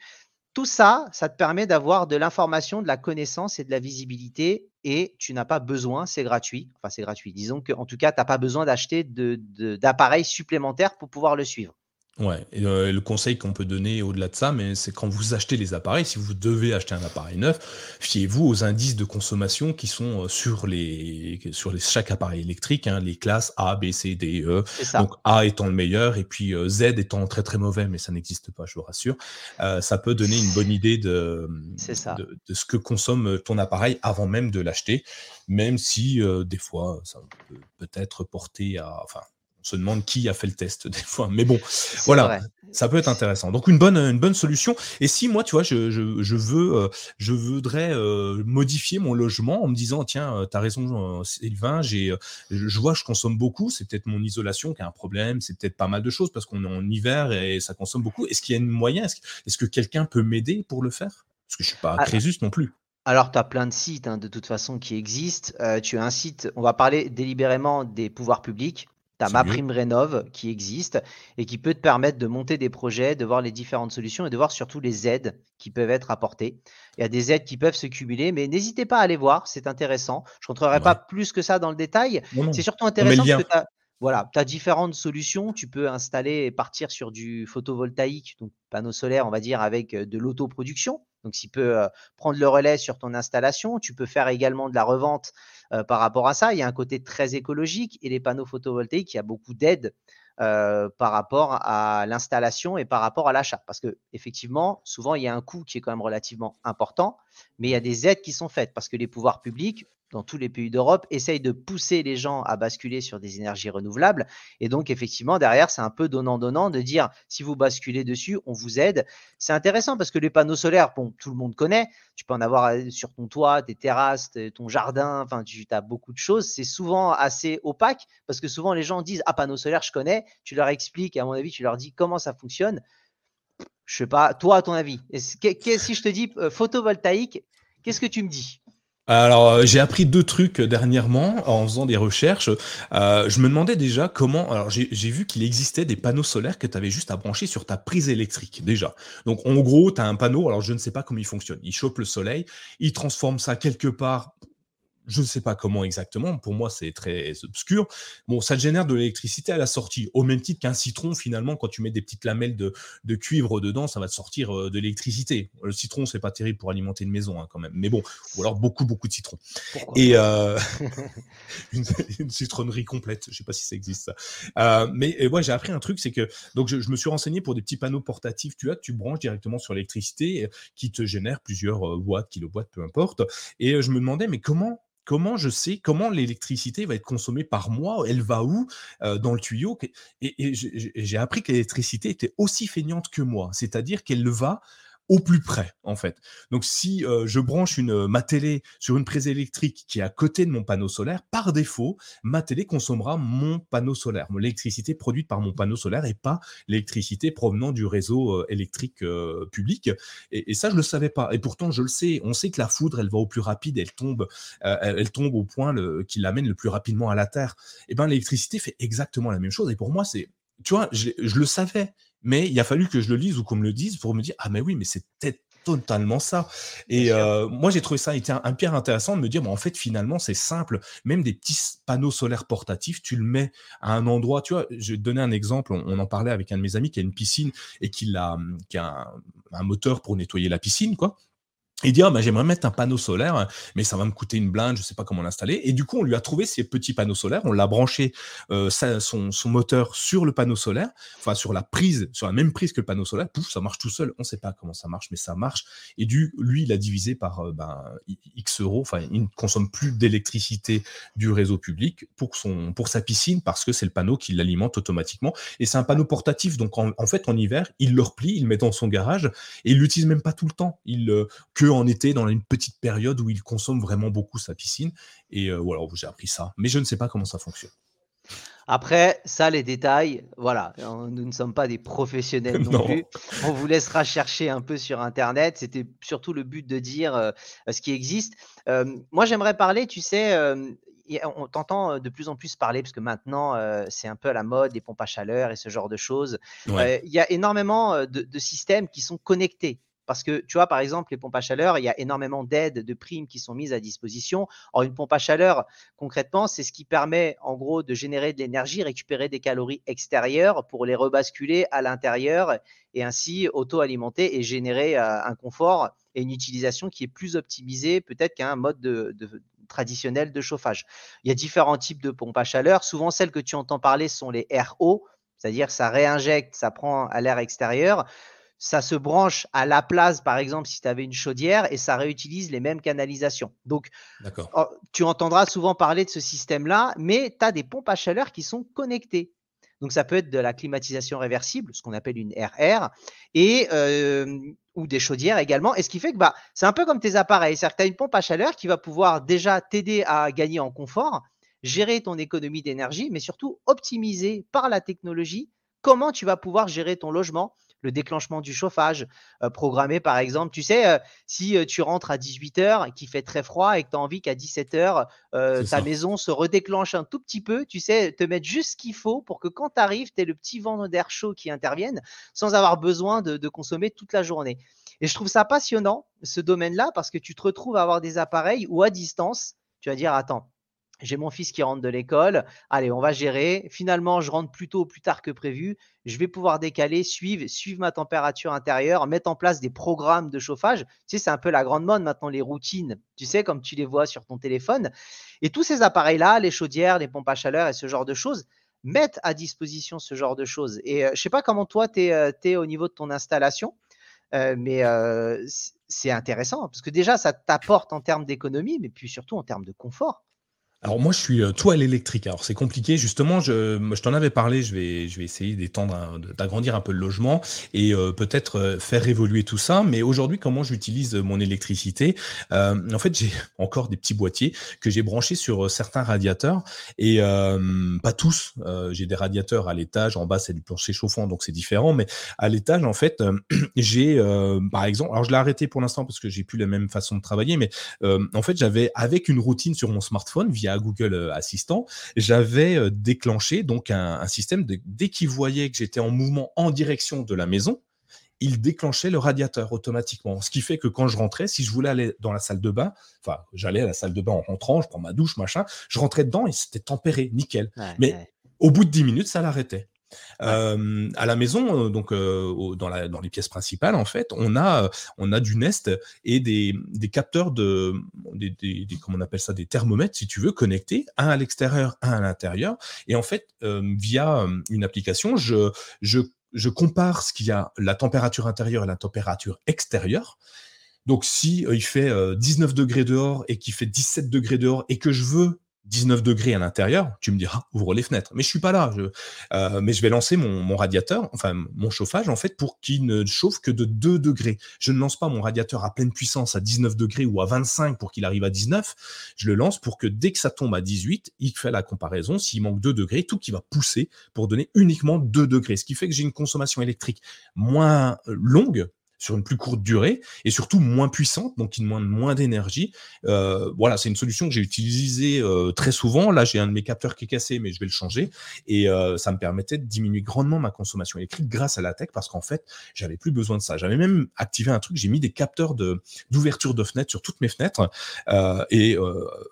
tout ça, ça te permet d'avoir de l'information, de la connaissance et de la visibilité et tu n'as pas besoin, c'est gratuit. Enfin, c'est gratuit. Disons qu'en tout cas, tu n'as pas besoin d'acheter d'appareils supplémentaires pour pouvoir le suivre. Ouais, et euh, le conseil qu'on peut donner au-delà de ça, mais c'est quand vous achetez les appareils, si vous devez acheter un appareil neuf, fiez-vous aux indices de consommation qui sont euh, sur les sur les, chaque appareil électrique, hein, les classes A, B, C, D, E. Donc A étant le meilleur et puis euh, Z étant très très mauvais, mais ça n'existe pas, je vous rassure. ça peut donner une bonne idée de, de, de ce que consomme ton appareil avant même de l'acheter, même si des fois ça peut peut-être porter à, enfin on se demande qui a fait le test des fois. Mais bon, voilà, ça peut être intéressant. Donc une bonne, une bonne solution. Et si moi, tu vois, je, je, veux, euh, je voudrais euh, modifier mon logement en me disant, tiens, euh, tu as raison, Sylvain, j'ai, je vois, je consomme beaucoup. C'est peut-être mon isolation qui a un problème. C'est peut-être pas mal de choses parce qu'on est en hiver et ça consomme beaucoup. Est-ce qu'il y a une moyen? Est-ce, que quelqu'un peut m'aider pour le faire Parce que je suis pas ah, Crésus non plus. Alors, tu as plein de sites hein, de toute façon qui existent. tu as un site, on va parler délibérément des pouvoirs publics. Tu as ma prime rénov qui existe et qui peut te permettre de monter des projets, de voir les différentes solutions et de voir surtout les aides qui peuvent être apportées. Il y a des aides qui peuvent se cumuler, mais n'hésitez pas à aller voir, c'est intéressant. Je ne rentrerai pas plus que ça dans le détail. C'est surtout intéressant que tu as, voilà, tu as différentes solutions. Tu peux installer et partir sur du photovoltaïque, donc panneau solaire, on va dire, avec de l'autoproduction. Donc, s'il peut prendre le relais sur ton installation, tu peux faire également de la revente par rapport à ça. Il y a un côté très écologique et les panneaux photovoltaïques, il y a beaucoup d'aides par rapport à l'installation et par rapport à l'achat. Parce que effectivement, souvent, il y a un coût qui est quand même relativement important, mais il y a des aides qui sont faites parce que les pouvoirs publics dans tous les pays d'Europe, essaye de pousser les gens à basculer sur des énergies renouvelables. Et donc, effectivement, derrière, c'est un peu donnant-donnant de dire, si vous basculez dessus, on vous aide. C'est intéressant parce que les panneaux solaires, bon, tout le monde connaît. Tu peux en avoir euh, sur ton toit, tes terrasses, ton jardin, enfin, tu as beaucoup de choses. C'est souvent assez opaque parce que souvent, les gens disent, ah, panneaux solaires, je connais. Tu leur expliques, à mon avis, tu leur dis comment ça fonctionne. Je sais pas, toi, à ton avis, si je te dis euh, photovoltaïque, qu'est-ce que tu me dis? Alors, euh, j'ai appris deux trucs dernièrement en faisant des recherches. Euh, je me demandais déjà comment. Alors, j'ai vu qu'il existait des panneaux solaires que tu avais juste à brancher sur ta prise électrique, déjà. Donc, en gros, tu as un panneau. Alors, je ne sais pas comment il fonctionne. Il chope le soleil, il transforme ça quelque part je ne sais pas comment exactement, pour moi c'est très obscur. Bon, ça génère de l'électricité à la sortie, au même titre qu'un citron, finalement, quand tu mets des petites lamelles de, cuivre dedans, ça va te sortir euh, de l'électricité. Le citron, c'est pas terrible pour alimenter une maison, hein, quand même, mais bon, ou alors beaucoup, beaucoup de citron. Et euh, une, citronnerie complète, je sais pas si ça existe ça. Euh, mais ouais, j'ai appris un truc, c'est que donc je, me suis renseigné pour des petits panneaux portatifs, tu as, tu branches directement sur l'électricité, qui te génère plusieurs watts, kilowatts, peu importe. Et je me demandais, mais comment comment je sais comment l'électricité va être consommée par mois, elle va où dans le tuyau. Et, j'ai appris que l'électricité était aussi feignante que moi, c'est-à-dire qu'elle va au plus près, en fait. Donc, si euh, je branche une, ma télé sur une prise électrique qui est à côté de mon panneau solaire, par défaut, ma télé consommera mon panneau solaire, l'électricité produite par mon panneau solaire et pas l'électricité provenant du réseau euh, électrique euh, public. Et, ça, je le savais pas. Et pourtant, je le sais. On sait que la foudre, elle va au plus rapide, elle tombe, elle, tombe au point qui l'amène le plus rapidement à la Terre. Et eh ben, l'électricité fait exactement la même chose. Et pour moi, c'est tu vois, je, le savais, mais il a fallu que je le lise ou qu'on me le dise pour me dire ah mais oui, mais c'était totalement ça. Et euh, moi, j'ai trouvé ça été un, un pierre intéressant de me dire, bon, en fait, finalement, c'est simple. Même des petits panneaux solaires portatifs, tu le mets à un endroit. Tu vois, je vais te donner un exemple. On, en parlait avec un de mes amis qui a une piscine et qui, a, qui a un moteur pour nettoyer la piscine, quoi et dit ah, bah, j'aimerais mettre un panneau solaire, mais ça va me coûter une blinde, je sais pas comment l'installer. Et du coup, on lui a trouvé ces petits panneaux solaires, on l'a branché euh, son, moteur sur le panneau solaire, enfin sur la prise, sur la même prise que le panneau solaire. Pouf, ça marche tout seul. On sait pas comment ça marche, mais ça marche. Et du, lui, il a divisé par euh, ben, X euros. Enfin, il ne consomme plus d'électricité du réseau public pour son pour sa piscine parce que c'est le panneau qui l'alimente automatiquement. Et c'est un panneau portatif, donc en, fait en hiver, il le replie, il le met dans son garage et il l'utilise même pas tout le temps. Il euh, que en été, dans une petite période où il consomme vraiment beaucoup sa piscine. Et euh, voilà, j'ai appris ça. Mais je ne sais pas comment ça fonctionne. Après, ça, les détails, voilà, nous ne sommes pas des professionnels non, plus. On vous laissera chercher un peu sur Internet. C'était surtout le but de dire euh, ce qui existe. Euh, moi, j'aimerais parler, tu sais, on t'entend de plus en plus parler, parce que maintenant, c'est un peu à la mode, des pompes à chaleur et ce genre de choses. Il y a énormément de systèmes qui sont connectés. Parce que, tu vois, par exemple, les pompes à chaleur, il y a énormément d'aides, de primes qui sont mises à disposition. Or, une pompe à chaleur, concrètement, c'est ce qui permet, en gros, de générer de l'énergie, récupérer des calories extérieures pour les rebasculer à l'intérieur et ainsi auto-alimenter et générer euh, un confort et une utilisation qui est plus optimisée peut-être qu'un mode de, traditionnel de chauffage. Il y a différents types de pompes à chaleur. Souvent, celles que tu entends parler sont les RO, c'est-à-dire ça réinjecte, ça prend à l'air extérieur ça se branche à la place, par exemple, si tu avais une chaudière, et ça réutilise les mêmes canalisations. Donc, oh, tu entendras souvent parler de ce système-là, mais tu as des pompes à chaleur qui sont connectées. Donc, ça peut être de la climatisation réversible, ce qu'on appelle une RR, et, euh, ou des chaudières également. Et ce qui fait que bah, c'est un peu comme tes appareils. C'est-à-dire que tu as une pompe à chaleur qui va pouvoir déjà t'aider à gagner en confort, gérer ton économie d'énergie, mais surtout optimiser par la technologie comment tu vas pouvoir gérer ton logement le déclenchement du chauffage, euh, programmé par exemple. Tu sais, euh, si euh, tu rentres à 18h, qu'il fait très froid et que tu as envie qu'à 17h, ta maison se redéclenche un tout petit peu, tu sais, te mettre juste ce qu'il faut pour que quand tu arrives, tu aies le petit vent d'air chaud qui intervienne sans avoir besoin de, de consommer toute la journée. Et je trouve ça passionnant, ce domaine-là, parce que tu te retrouves à avoir des appareils où à distance, tu vas dire, attends, j'ai mon fils qui rentre de l'école. Allez, on va gérer. Finalement, je rentre plus tôt ou plus tard que prévu. Je vais pouvoir décaler, suivre, suivre ma température intérieure, mettre en place des programmes de chauffage. Tu sais, c'est un peu la grande mode maintenant, les routines, tu sais, comme tu les vois sur ton téléphone. Et tous ces appareils-là, les chaudières, les pompes à chaleur et ce genre de choses, mettent à disposition ce genre de choses. Et euh, je ne sais pas comment toi, tu es, euh, au niveau de ton installation, euh, mais c'est intéressant parce que déjà, ça t'apporte en termes d'économie, mais puis surtout en termes de confort. Alors moi je suis euh, toile électrique. Alors c'est compliqué justement. Je, je t'en avais parlé. Je vais, je vais essayer d'étendre, d'agrandir un peu le logement et euh, peut-être euh, faire évoluer tout ça. Mais aujourd'hui, comment j'utilise mon électricité? En fait, j'ai encore des petits boîtiers que j'ai branchés sur certains radiateurs et pas tous. j'ai des radiateurs à l'étage. En bas, c'est du plancher chauffant, donc c'est différent. Mais à l'étage, en fait, j'ai par exemple. Alors je l'ai arrêté pour l'instant parce que j'ai plus la même façon de travailler. Mais en fait, j'avais avec une routine sur mon smartphone via Google euh, Assistant, j'avais euh, déclenché donc un, système de, dès qu'il voyait que j'étais en mouvement en direction de la maison, il déclenchait le radiateur automatiquement. Ce qui fait que quand je rentrais, si je voulais aller dans la salle de bain, enfin, j'allais à la salle de bain en rentrant, je prends ma douche, machin, je rentrais dedans et c'était tempéré, nickel. Mais au bout de 10 minutes, ça l'arrêtait à la maison, donc dans, la, dans, les pièces principales, en fait, on a, du Nest et des, capteurs de, des, comment on appelle ça, des thermomètres, si tu veux, connectés, un à l'extérieur, un à l'intérieur. Et en fait, via une application, je, je, je compare ce qu'il y a, la température intérieure et la température extérieure. Donc, si il fait 19 degrés dehors et qu'il fait 17 degrés dehors et que je veux 19 degrés à l'intérieur, tu me diras ouvre les fenêtres. Mais je suis pas là. Euh, mais je vais lancer mon, radiateur, enfin mon chauffage en fait pour qu'il ne chauffe que de 2 degrés. Je ne lance pas mon radiateur à pleine puissance à 19 degrés ou à 25 pour qu'il arrive à 19. Je le lance pour que dès que ça tombe à 18, il fait la comparaison. S'il manque 2 degrés, tout qui va pousser pour donner uniquement 2 degrés. Ce qui fait que j'ai une consommation électrique moins longue sur une plus courte durée et surtout moins puissante, donc qui demande moins d'énergie. Euh, voilà, c'est une solution que j'ai utilisée euh, très souvent. Là, j'ai un de mes capteurs qui est cassé, mais je vais le changer et euh, ça me permettait de diminuer grandement ma consommation électrique grâce à la tech parce qu'en fait, j'avais plus besoin de ça. J'avais même activé un truc, j'ai mis des capteurs de d'ouverture de fenêtres sur toutes mes fenêtres et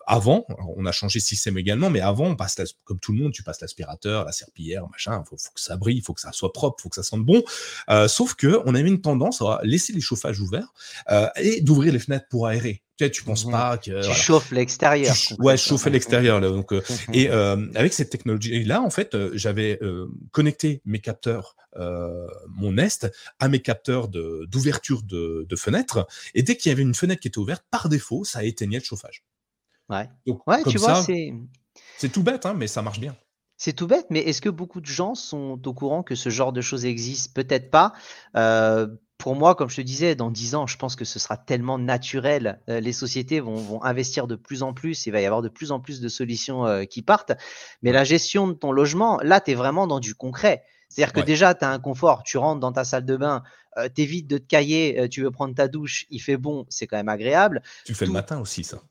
avant, on a changé de système également, mais avant, on passe comme tout le monde, tu passes l'aspirateur, la serpillière, machin. Faut, faut que ça brille, faut que ça soit propre, faut que ça sente bon. sauf que on avait une tendance à laisser les chauffages ouverts euh, et d'ouvrir les fenêtres pour aérer. Tu sais, tu penses mmh. pas que tu chauffes l'extérieur. Ouais, chauffer l'extérieur. Donc, euh, mmh. et euh, avec cette technologie là, en fait, j'avais connecté mes capteurs, mon Nest, à mes capteurs d'ouverture de, de, fenêtres. Et dès qu'il y avait une fenêtre qui était ouverte, par défaut, ça éteignait le chauffage. Ouais. Donc, ouais, tu vois, c'est. C'est tout bête, hein, mais ça marche bien. C'est tout bête, mais est-ce que beaucoup de gens sont au courant que ce genre de choses existe? Peut-être pas. Euh, pour moi, comme je te disais, dans 10 ans, je pense que ce sera tellement naturel. Euh, les sociétés vont, investir de plus en plus. Il va y avoir de plus en plus de solutions euh, qui partent. Mais la gestion de ton logement, là, tu es vraiment dans du concret. C'est-à-dire que déjà, tu as un confort. Tu rentres dans ta salle de bain, euh, tu évites de te cailler, tu veux prendre ta douche, il fait bon, c'est quand même agréable. Tu fais le matin aussi, ça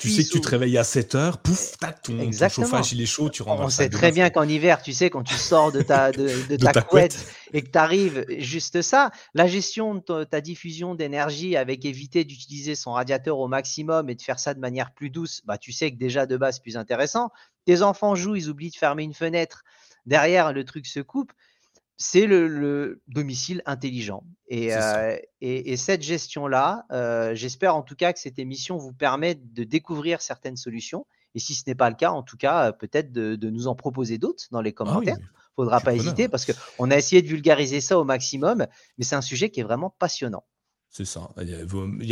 tu sais que tu te réveilles à 7 heures, pouf, tac, ton, chauffage il est chaud, tu rentres On sait très bien qu'en hiver, tu sais, quand tu sors de ta, de, ta, couette, et que tu arrives, juste ça, la gestion de ta, diffusion d'énergie avec éviter d'utiliser son radiateur au maximum et de faire ça de manière plus douce, bah, tu sais que déjà de base, c'est plus intéressant. Tes enfants jouent, ils oublient de fermer une fenêtre, derrière, le truc se coupe c'est le, domicile intelligent. Et, euh, et, cette gestion-là, euh, j'espère en tout cas que cette émission vous permet de découvrir certaines solutions. Et si ce n'est pas le cas, en tout cas, euh, peut-être de, nous en proposer d'autres dans les ah commentaires. Il ne faudra pas hésiter parce qu'on a essayé de vulgariser ça au maximum, mais c'est un sujet qui est vraiment passionnant. C'est ça. Il y,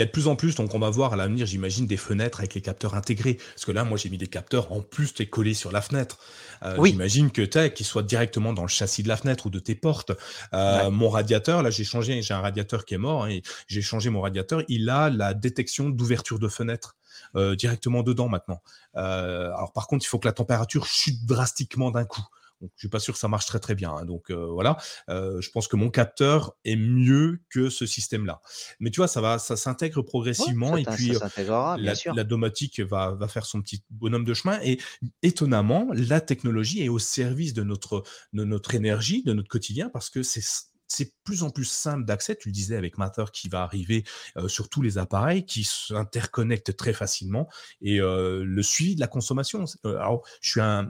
a, de plus en plus, donc on va voir à l'avenir, j'imagine, des fenêtres avec les capteurs intégrés. Parce que là, moi, j'ai mis des capteurs en plus, tu es collé sur la fenêtre. Euh, j'imagine que tu qu'ils soient directement dans le châssis de la fenêtre ou de tes portes. Euh, mon radiateur, là, j'ai changé, j'ai un radiateur qui est mort, hein, et j'ai changé mon radiateur. Il a la détection d'ouverture de fenêtre. Euh, directement dedans maintenant. alors par contre, il faut que la température chute drastiquement d'un coup. Donc, je suis pas sûr que ça marche très très bien. Hein. Donc euh, voilà, euh, je pense que mon capteur est mieux que ce système-là. Mais tu vois, ça va, ça s'intègre progressivement et puis euh, la, domotique va, va faire son petit bonhomme de chemin. Et étonnamment, la technologie est au service de notre, de notre énergie, de notre quotidien, parce que c'est c'est plus en plus simple d'accès. Tu le disais avec Matter qui va arriver sur tous les appareils, qui s'interconnectent très facilement et le suivi de la consommation. alors, je suis un,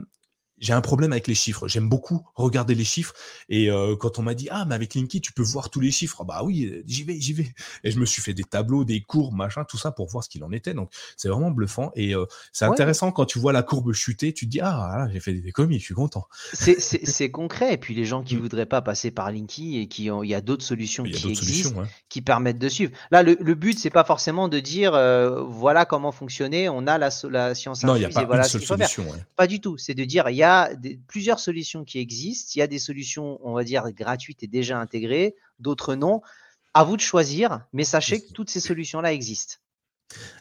j'ai un problème avec les chiffres. J'aime beaucoup regarder les chiffres. Et euh, quand on m'a dit ah mais avec Linky tu peux voir tous les chiffres, ah, bah oui euh, j'y vais j'y vais. Et je me suis fait des tableaux, des courbes, machin, tout ça pour voir ce qu'il en était. Donc c'est vraiment bluffant et euh, c'est intéressant quand tu vois la courbe chuter, tu te dis ah j'ai fait des commis, je suis content. C'est concret. Et puis les gens qui mm. voudraient pas passer par Linky et qui ont, il y a d'autres solutions qui existent, qui permettent de suivre. Là le, le but c'est pas forcément de dire voilà comment fonctionner, on a la, la science non, il y a pas voilà une seule solution. Pas du tout. C'est de dire il y a plusieurs solutions qui existent. Il y a des solutions, on va dire, gratuites et déjà intégrées, d'autres non. À vous de choisir, mais sachez que toutes ces solutions-là existent.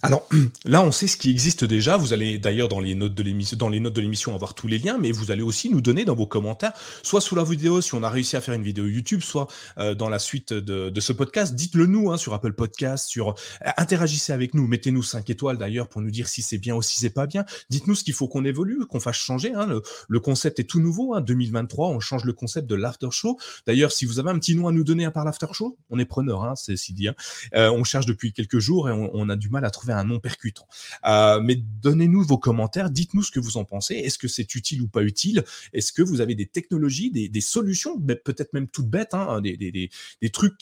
Alors là, on sait ce qui existe déjà. Vous allez d'ailleurs dans les notes de l'émission, dans les notes de l'émission avoir tous les liens, mais vous allez aussi nous donner dans vos commentaires, soit sous la vidéo si on a réussi à faire une vidéo YouTube, soit euh, dans la suite de, ce podcast. Dites-le nous hein, sur Apple Podcast, sur euh, interagissez avec nous, mettez-nous 5 étoiles d'ailleurs pour nous dire si c'est bien ou si c'est pas bien. Dites-nous ce qu'il faut qu'on évolue, qu'on fasse changer. Hein. Le, concept est tout nouveau. Hein, 2023, on change le concept de l'after show. D'ailleurs, si vous avez un petit nom à nous donner à part l'after show, on est preneur. Hein, c'est si dit. Hein. Euh, on cherche depuis quelques jours et on a du mal à trouver un nom percutant. Euh, mais donnez-nous vos commentaires, dites-nous ce que vous en pensez. Est-ce que c'est utile ou pas utile? Est-ce que vous avez des technologies, des, solutions, peut-être même toutes bêtes, hein, des, trucs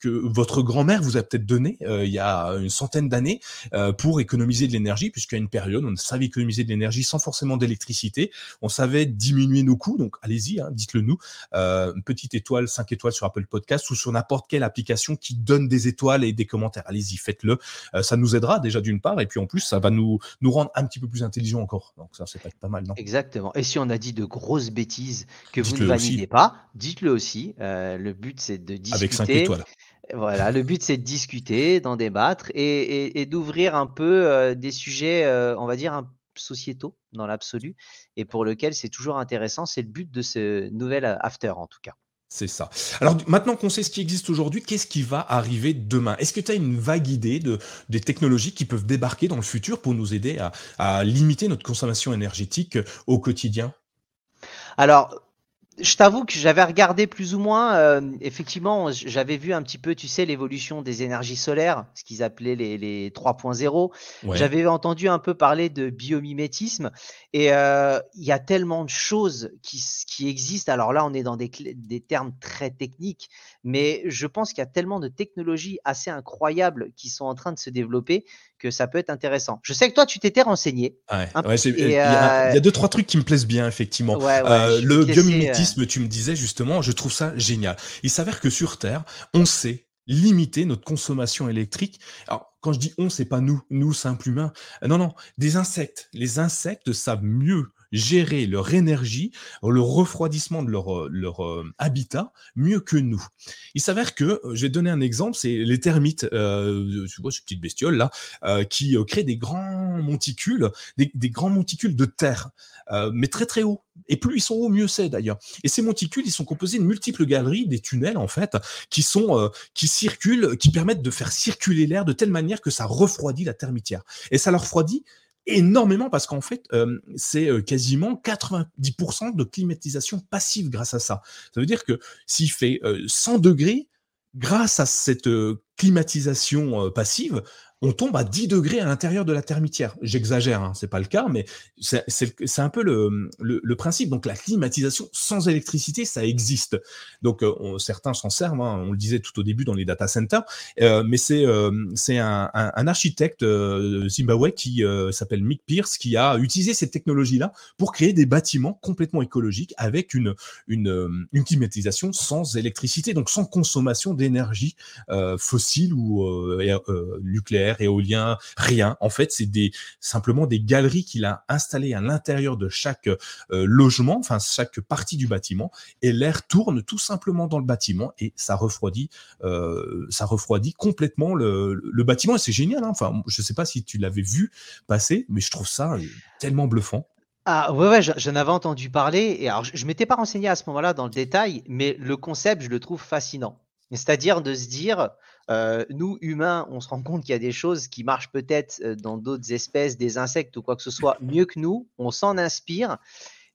que votre grand-mère vous a peut-être donné euh, il y a une centaine d'années euh, pour économiser de l'énergie, puisqu'à une période, on savait économiser de l'énergie sans forcément d'électricité. On savait diminuer nos coûts, donc allez-y, hein, dites-le nous. une petite étoile, 5 étoiles sur Apple Podcast ou sur n'importe quelle application qui donne des étoiles et des commentaires. Allez-y, faites-le. ça ça nous aidera déjà d'une part, et puis en plus, ça va nous, nous rendre un petit peu plus intelligents encore. Donc ça, c'est pas, mal, non? Exactement. Et si on a dit de grosses bêtises que vous ne validez pas, dites-le aussi. Euh, le but, c'est de discuter. Avec 5 étoiles. Voilà, le but c'est de discuter, d'en débattre et, d'ouvrir un peu euh, des sujets, euh, on va dire, un, sociétaux dans l'absolu, et pour lequel c'est toujours intéressant. C'est le but de ce nouvel after en tout cas. C'est ça. Alors maintenant qu'on sait ce qui existe aujourd'hui, qu'est-ce qui va arriver demain? Est-ce que tu as une vague idée de, des technologies qui peuvent débarquer dans le futur pour nous aider à, à limiter notre consommation énergétique au quotidien? Alors, je t'avoue que j'avais regardé plus ou moins, euh, effectivement, j'avais vu un petit peu, tu sais, l'évolution des énergies solaires, ce qu'ils appelaient les, les 3.0. J'avais entendu un peu parler de biomimétisme et euh, il y a tellement de choses qui, qui, existent. Alors là, on est dans des, des termes très techniques, mais je pense qu'il y a tellement de technologies assez incroyables qui sont en train de se développer que ça peut être intéressant. Je sais que toi, tu t'étais renseigné. il, y a, deux, trois trucs qui me plaisent bien, effectivement. Euh, le biomimétisme, euh. tu me disais justement, je trouve ça génial. Il s'avère que sur Terre, on sait limiter notre consommation électrique. Alors, quand je dis on, c'est pas nous, nous, simples humains. Non, non, des insectes. Les insectes savent mieux gérer leur énergie, le refroidissement de leur, leur euh, habitat mieux que nous. Il s'avère que, euh, je vais donner un exemple, c'est les termites, euh, tu vois, ces petites bestioles là, euh, qui créent des grands monticules, des, grands monticules de terre, mais très très hauts. Et plus ils sont hauts, mieux c'est d'ailleurs. Et ces monticules, ils sont composés de multiples galeries, des tunnels en fait, qui sont qui circulent, qui permettent de faire circuler l'air de telle manière que ça refroidit la termitière. Et ça leur refroidit énormément parce qu'en fait, euh, c'est euh, quasiment 90% de climatisation passive grâce à ça. Ça veut dire que s'il fait 100 euh, degrés, grâce à cette climatisation passive, on tombe à 10 degrés à l'intérieur de la termitière. J'exagère, hein, c'est pas le cas, mais c'est un peu le, principe. Donc la climatisation sans électricité, ça existe. Donc euh, certains s'en servent, hein, on le disait tout au début dans les data centers, euh, mais c'est euh, un, architecte Zimbabwe qui s'appelle Mick Pierce qui a utilisé cette technologie-là pour créer des bâtiments complètement écologiques avec une climatisation sans électricité, donc sans consommation d'énergie fossile ou nucléaire éolien, rien. En fait, c'est simplement des galeries qu'il a installées à l'intérieur de chaque euh, logement, enfin chaque partie du bâtiment, et l'air tourne tout simplement dans le bâtiment et ça refroidit, euh, ça refroidit complètement le, bâtiment. Et c'est génial. Hein. enfin, je sais pas si tu l'avais vu passer, mais je trouve ça tellement bluffant. Ah ouais, ouais, j'en avais entendu parler. Et alors, je, je m'étais pas renseigné à ce moment-là dans le détail, mais le concept, je le trouve fascinant. C'est-à-dire de se dire, euh, nous, humains, on se rend compte qu'il y a des choses qui marchent peut-être dans d'autres espèces, des insectes ou quoi que ce soit, mieux que nous. On s'en inspire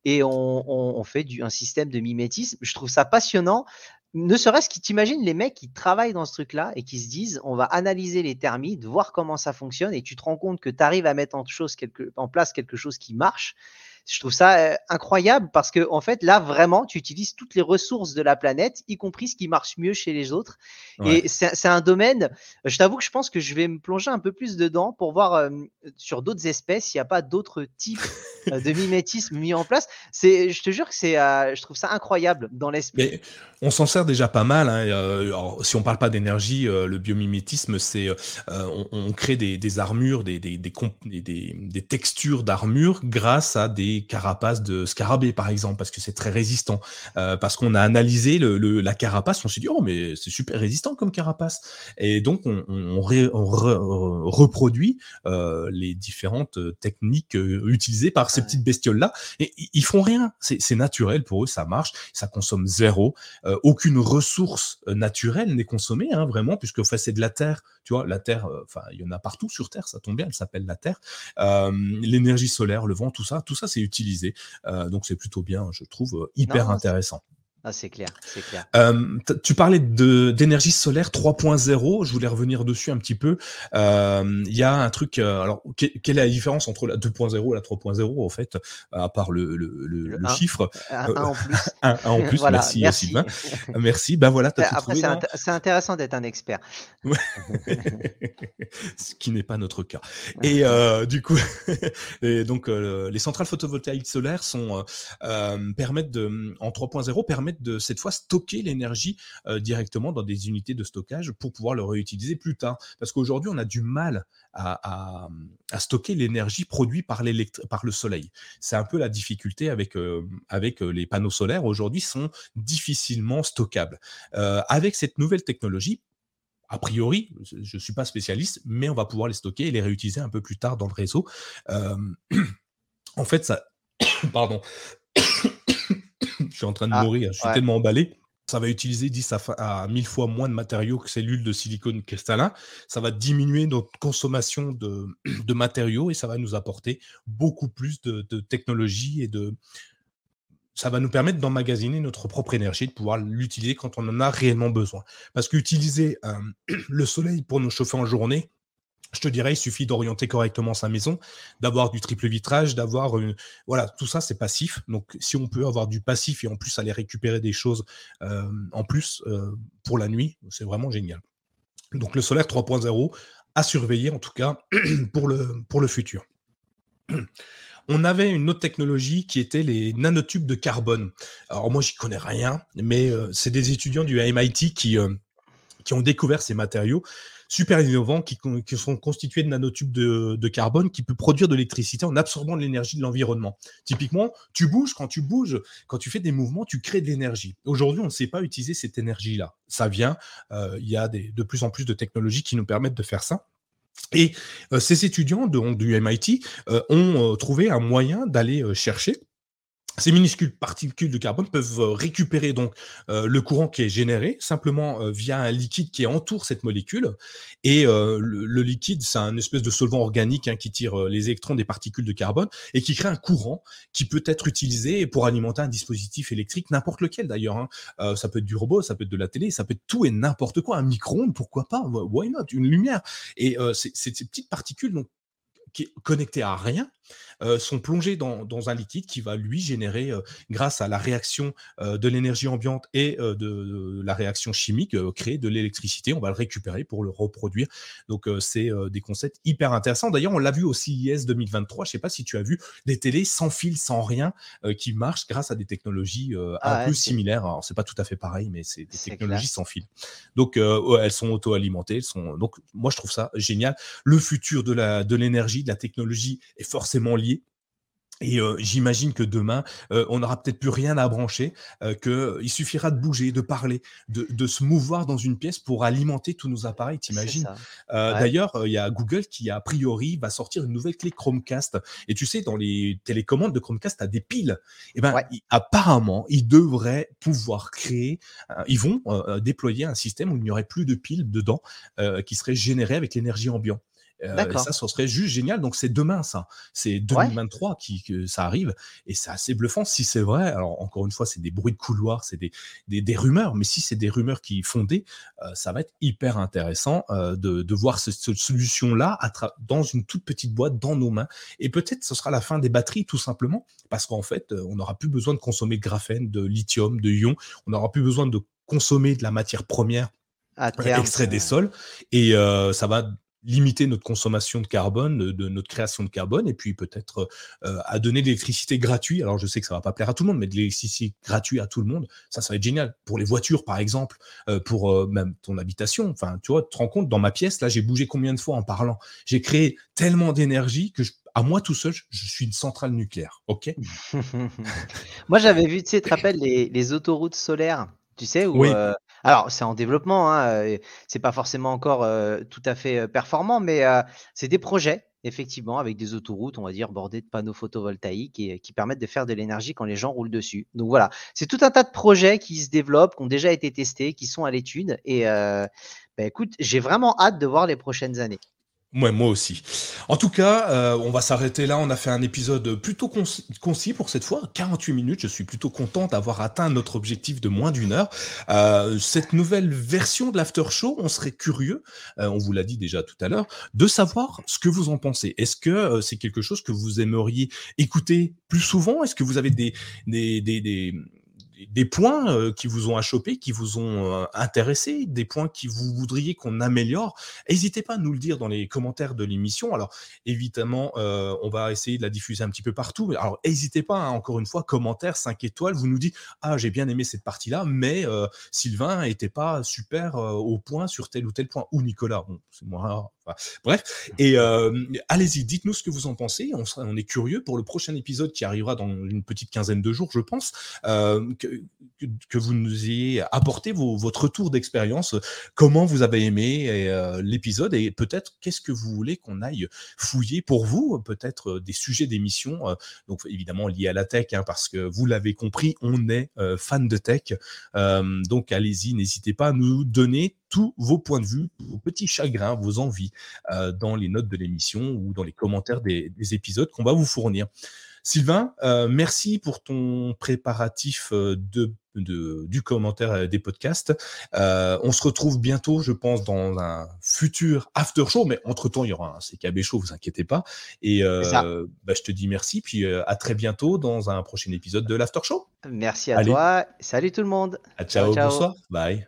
et on, fait du, un système de mimétisme. Je trouve ça passionnant. Ne serait-ce que t'imagines les mecs qui travaillent dans ce truc-là et qui se disent on va analyser les termites, voir comment ça fonctionne et tu te rends compte que tu arrives à mettre en, chose quelque, en place quelque chose qui marche je trouve ça euh, incroyable parce que en fait là vraiment tu utilises toutes les ressources de la planète, y compris ce qui marche mieux chez les autres. Et c'est un domaine. Je t'avoue que je pense que je vais me plonger un peu plus dedans pour voir euh, sur d'autres espèces s'il n'y a pas d'autres types euh, de mimétisme mis en place. C'est, je te jure que c'est, je trouve ça incroyable dans l'esprit. On s'en sert déjà pas mal. Hein. si on parle pas d'énergie, le biomimétisme, c'est on, crée des, des armures, des, des, des, des textures d'armure grâce à des carapaces de scarabées, par exemple, parce que c'est très résistant. Euh, parce qu'on a analysé le, la carapace, on s'est dit, oh, mais c'est super résistant comme carapace. Et donc, on, on, reproduit euh, les différentes techniques euh, utilisées par ces petites bestioles-là. Et ils font rien. C'est naturel pour eux, ça marche, ça consomme zéro. aucune ressource naturelle n'est consommée, hein, vraiment, puisque fait, c'est de la terre. Tu vois, la terre, enfin, il y en a partout sur Terre, ça tombe bien, elle s'appelle la Terre. L'énergie solaire, le vent, tout ça, tout ça, c'est utilisé. Euh, donc c'est plutôt bien, je trouve, euh, hyper intéressant. Ah, c'est clair, c'est clair. Euh, tu parlais d'énergie solaire 3.0. Je voulais revenir dessus un petit peu. Il y a un truc. alors, quelle est la différence entre la 2.0 et la 3.0 en fait, à part le, le, le, chiffre? Un, en plus. un, en plus. merci, merci, Sylvain. merci. Ben voilà. As Après, c'est intéressant d'être un expert. Ce qui n'est pas notre cas. Et euh, du coup, et donc les centrales photovoltaïques solaires sont permettent de en 3.0 permettent de cette fois stocker l'énergie directement dans des unités de stockage pour pouvoir le réutiliser plus tard. Parce qu'aujourd'hui, on a du mal à, stocker l'énergie produite par, par le soleil. C'est un peu la difficulté avec, avec les panneaux solaires aujourd'hui, sont difficilement stockables. avec cette nouvelle technologie, a priori, je ne suis pas spécialiste, mais on va pouvoir les stocker et les réutiliser un peu plus tard dans le réseau. en fait, ça. Pardon. Je suis en train de ah, mourir, je suis tellement emballé. Ça va utiliser 10 à, 1000 fois moins de matériaux que cellules de silicone cristallin. Ça va diminuer notre consommation de, matériaux et ça va nous apporter beaucoup plus de, de technologie et de, ça va nous permettre d'emmagasiner notre propre énergie, de pouvoir l'utiliser quand on en a réellement besoin. Parce qu'utiliser euh, le soleil pour nous chauffer en journée, je te dirais, il suffit d'orienter correctement sa maison, d'avoir du triple vitrage, d'avoir. Voilà, tout ça, c'est passif. Donc, si on peut avoir du passif et en plus aller récupérer des choses euh, en plus euh, pour la nuit, c'est vraiment génial. Donc, le solaire 3.0 à surveiller, en tout cas, pour le, pour le futur on avait une autre technologie qui était les nanotubes de carbone. Alors moi, j'y connais rien, mais euh, c'est des étudiants du MIT qui ont découvert ces matériaux super innovants qui, sont constitués de nanotubes de, carbone qui peuvent produire de l'électricité en absorbant de l'énergie de l'environnement. Typiquement, tu bouges, quand tu bouges, quand tu fais des mouvements, tu crées de l'énergie. Aujourd'hui, on ne sait pas utiliser cette énergie-là. Ça vient, euh, il y a de plus en plus de technologies qui nous permettent de faire ça. Et euh, ces étudiants de, du MIT euh, ont trouvé un moyen d'aller chercher ces minuscules particules de carbone peuvent euh, récupérer donc euh, le courant qui est généré simplement euh, via un liquide qui entoure cette molécule. Et le, liquide, c'est un espèce de solvant organique hein, qui tire les électrons des particules de carbone et qui crée un courant qui peut être utilisé pour alimenter un dispositif électrique, n'importe lequel d'ailleurs. Hein. ça peut être du robot, ça peut être de la télé, ça peut être tout et n'importe quoi. Un micro-ondes, pourquoi pas? Why not? Une lumière. Et ces petites particules donc, qui est connectées à rien, sont plongés dans, un liquide qui va lui générer, euh, grâce à la réaction euh, de l'énergie ambiante et de, la réaction chimique, créer de l'électricité. On va le récupérer pour le reproduire. Donc c'est des concepts hyper intéressants. D'ailleurs, on l'a vu au CIS 2023. Je ne sais pas si tu as vu des télés sans fil, sans rien, qui marchent grâce à des technologies un ah peu similaires. Alors c'est pas tout à fait pareil, mais c'est des technologies sans fil. Donc elles sont auto-alimentées. Sont... Donc moi je trouve ça génial. Le futur de la de l'énergie, de la technologie est forcément lié et j'imagine que demain, on n'aura peut-être plus rien à brancher, qu'il suffira de bouger, de parler, de, se mouvoir dans une pièce pour alimenter tous nos appareils, t'imagines? D'ailleurs, il y a Google qui, a priori, va sortir une nouvelle clé Chromecast. Et tu sais, dans les télécommandes de Chromecast, tu as des piles. Et ben, apparemment, ils devraient pouvoir créer, ils vont déployer un système où il n'y aurait plus de piles dedans, qui serait généré avec l'énergie ambiante. Euh, ça, ça serait juste génial. Donc c'est demain, ça. C'est 2023 qui, que ça arrive. Et c'est assez bluffant si c'est vrai. Alors encore une fois, c'est des bruits de couloir, c'est des, des, rumeurs. Mais si c'est des rumeurs qui fondées, euh, ça va être hyper intéressant euh, de, de, voir cette, solution-là dans une toute petite boîte dans nos mains. Et peut-être ce sera la fin des batteries, tout simplement. Parce qu'en fait, on n'aura plus besoin de consommer de graphène, de lithium, de ion. On n'aura plus besoin de consommer de la matière première extrait des sols et ça va limiter notre consommation de carbone, de, notre création de carbone, et puis peut-être euh, à donner de l'électricité gratuite. Alors je sais que ça va pas plaire à tout le monde, mais de l'électricité gratuite à tout le monde, ça, ça va être génial. Pour les voitures, par exemple, euh, pour euh, même ton habitation. Enfin, tu vois, tu te rends compte, dans ma pièce, là, j'ai bougé combien de fois en parlant? J'ai créé tellement d'énergie que à moi tout seul, je suis une centrale nucléaire. OK? Moi, j'avais vu, tu sais, tu te rappelles les, les autoroutes solaires tu sais, où, oui. Alors, c'est en développement, hein, c'est pas forcément encore tout à fait performant, mais c'est des projets, effectivement, avec des autoroutes, on va dire, bordées de panneaux photovoltaïques et qui permettent de faire de l'énergie quand les gens roulent dessus. Donc voilà, c'est tout un tas de projets qui se développent, qui ont déjà été testés, qui sont à l'étude. Et bah, écoute, j'ai vraiment hâte de voir les prochaines années. Ouais, moi aussi. En tout cas, euh, on va s'arrêter là. On a fait un épisode plutôt concis, pour cette fois, 48 minutes. Je suis plutôt content d'avoir atteint notre objectif de moins d'une heure. Euh, cette nouvelle version de l'after show, on serait curieux, euh, on vous l'a dit déjà tout à l'heure, de savoir ce que vous en pensez. Est-ce que c'est quelque chose que vous aimeriez écouter plus souvent? Est-ce que vous avez des, des, des des points qui vous ont achoppé, qui vous ont intéressé, des points qui vous voudriez qu'on améliore, n'hésitez pas à nous le dire dans les commentaires de l'émission. Alors, évidemment, on va essayer de la diffuser un petit peu partout. Alors, n'hésitez pas, hein, encore une fois, commentaires, 5 étoiles, vous nous dites Ah, j'ai bien aimé cette partie-là, mais Sylvain n'était pas super au point sur tel ou tel point. Ou Nicolas, bon, c'est moi. Bref, et allez-y, dites-nous ce que vous en pensez. On, on est curieux pour le prochain épisode qui arrivera dans une petite quinzaine de jours, je pense, que, que, vous nous ayez apporté votre retour d'expérience, comment vous avez aimé l'épisode et peut-être qu'est-ce que vous voulez qu'on aille fouiller pour vous, peut-être des sujets d'émission, donc évidemment liés à la tech, hein, parce que vous l'avez compris, on est fan de tech, donc allez-y, n'hésitez pas à nous donner tous vos points de vue, vos petits chagrins, vos envies dans les notes de l'émission ou dans les commentaires des, épisodes qu'on va vous fournir. Sylvain, merci pour ton préparatif de, du commentaire des podcasts. on se retrouve bientôt, je pense, dans un futur after show, mais entre-temps, il y aura un CKB show, vous inquiétez pas. Et bah, je te dis merci, puis à très bientôt dans un prochain épisode de l'after show. Merci à toi. Salut tout le monde. ciao, bonsoir. Bye.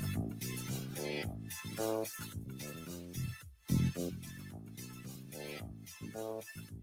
Thank you.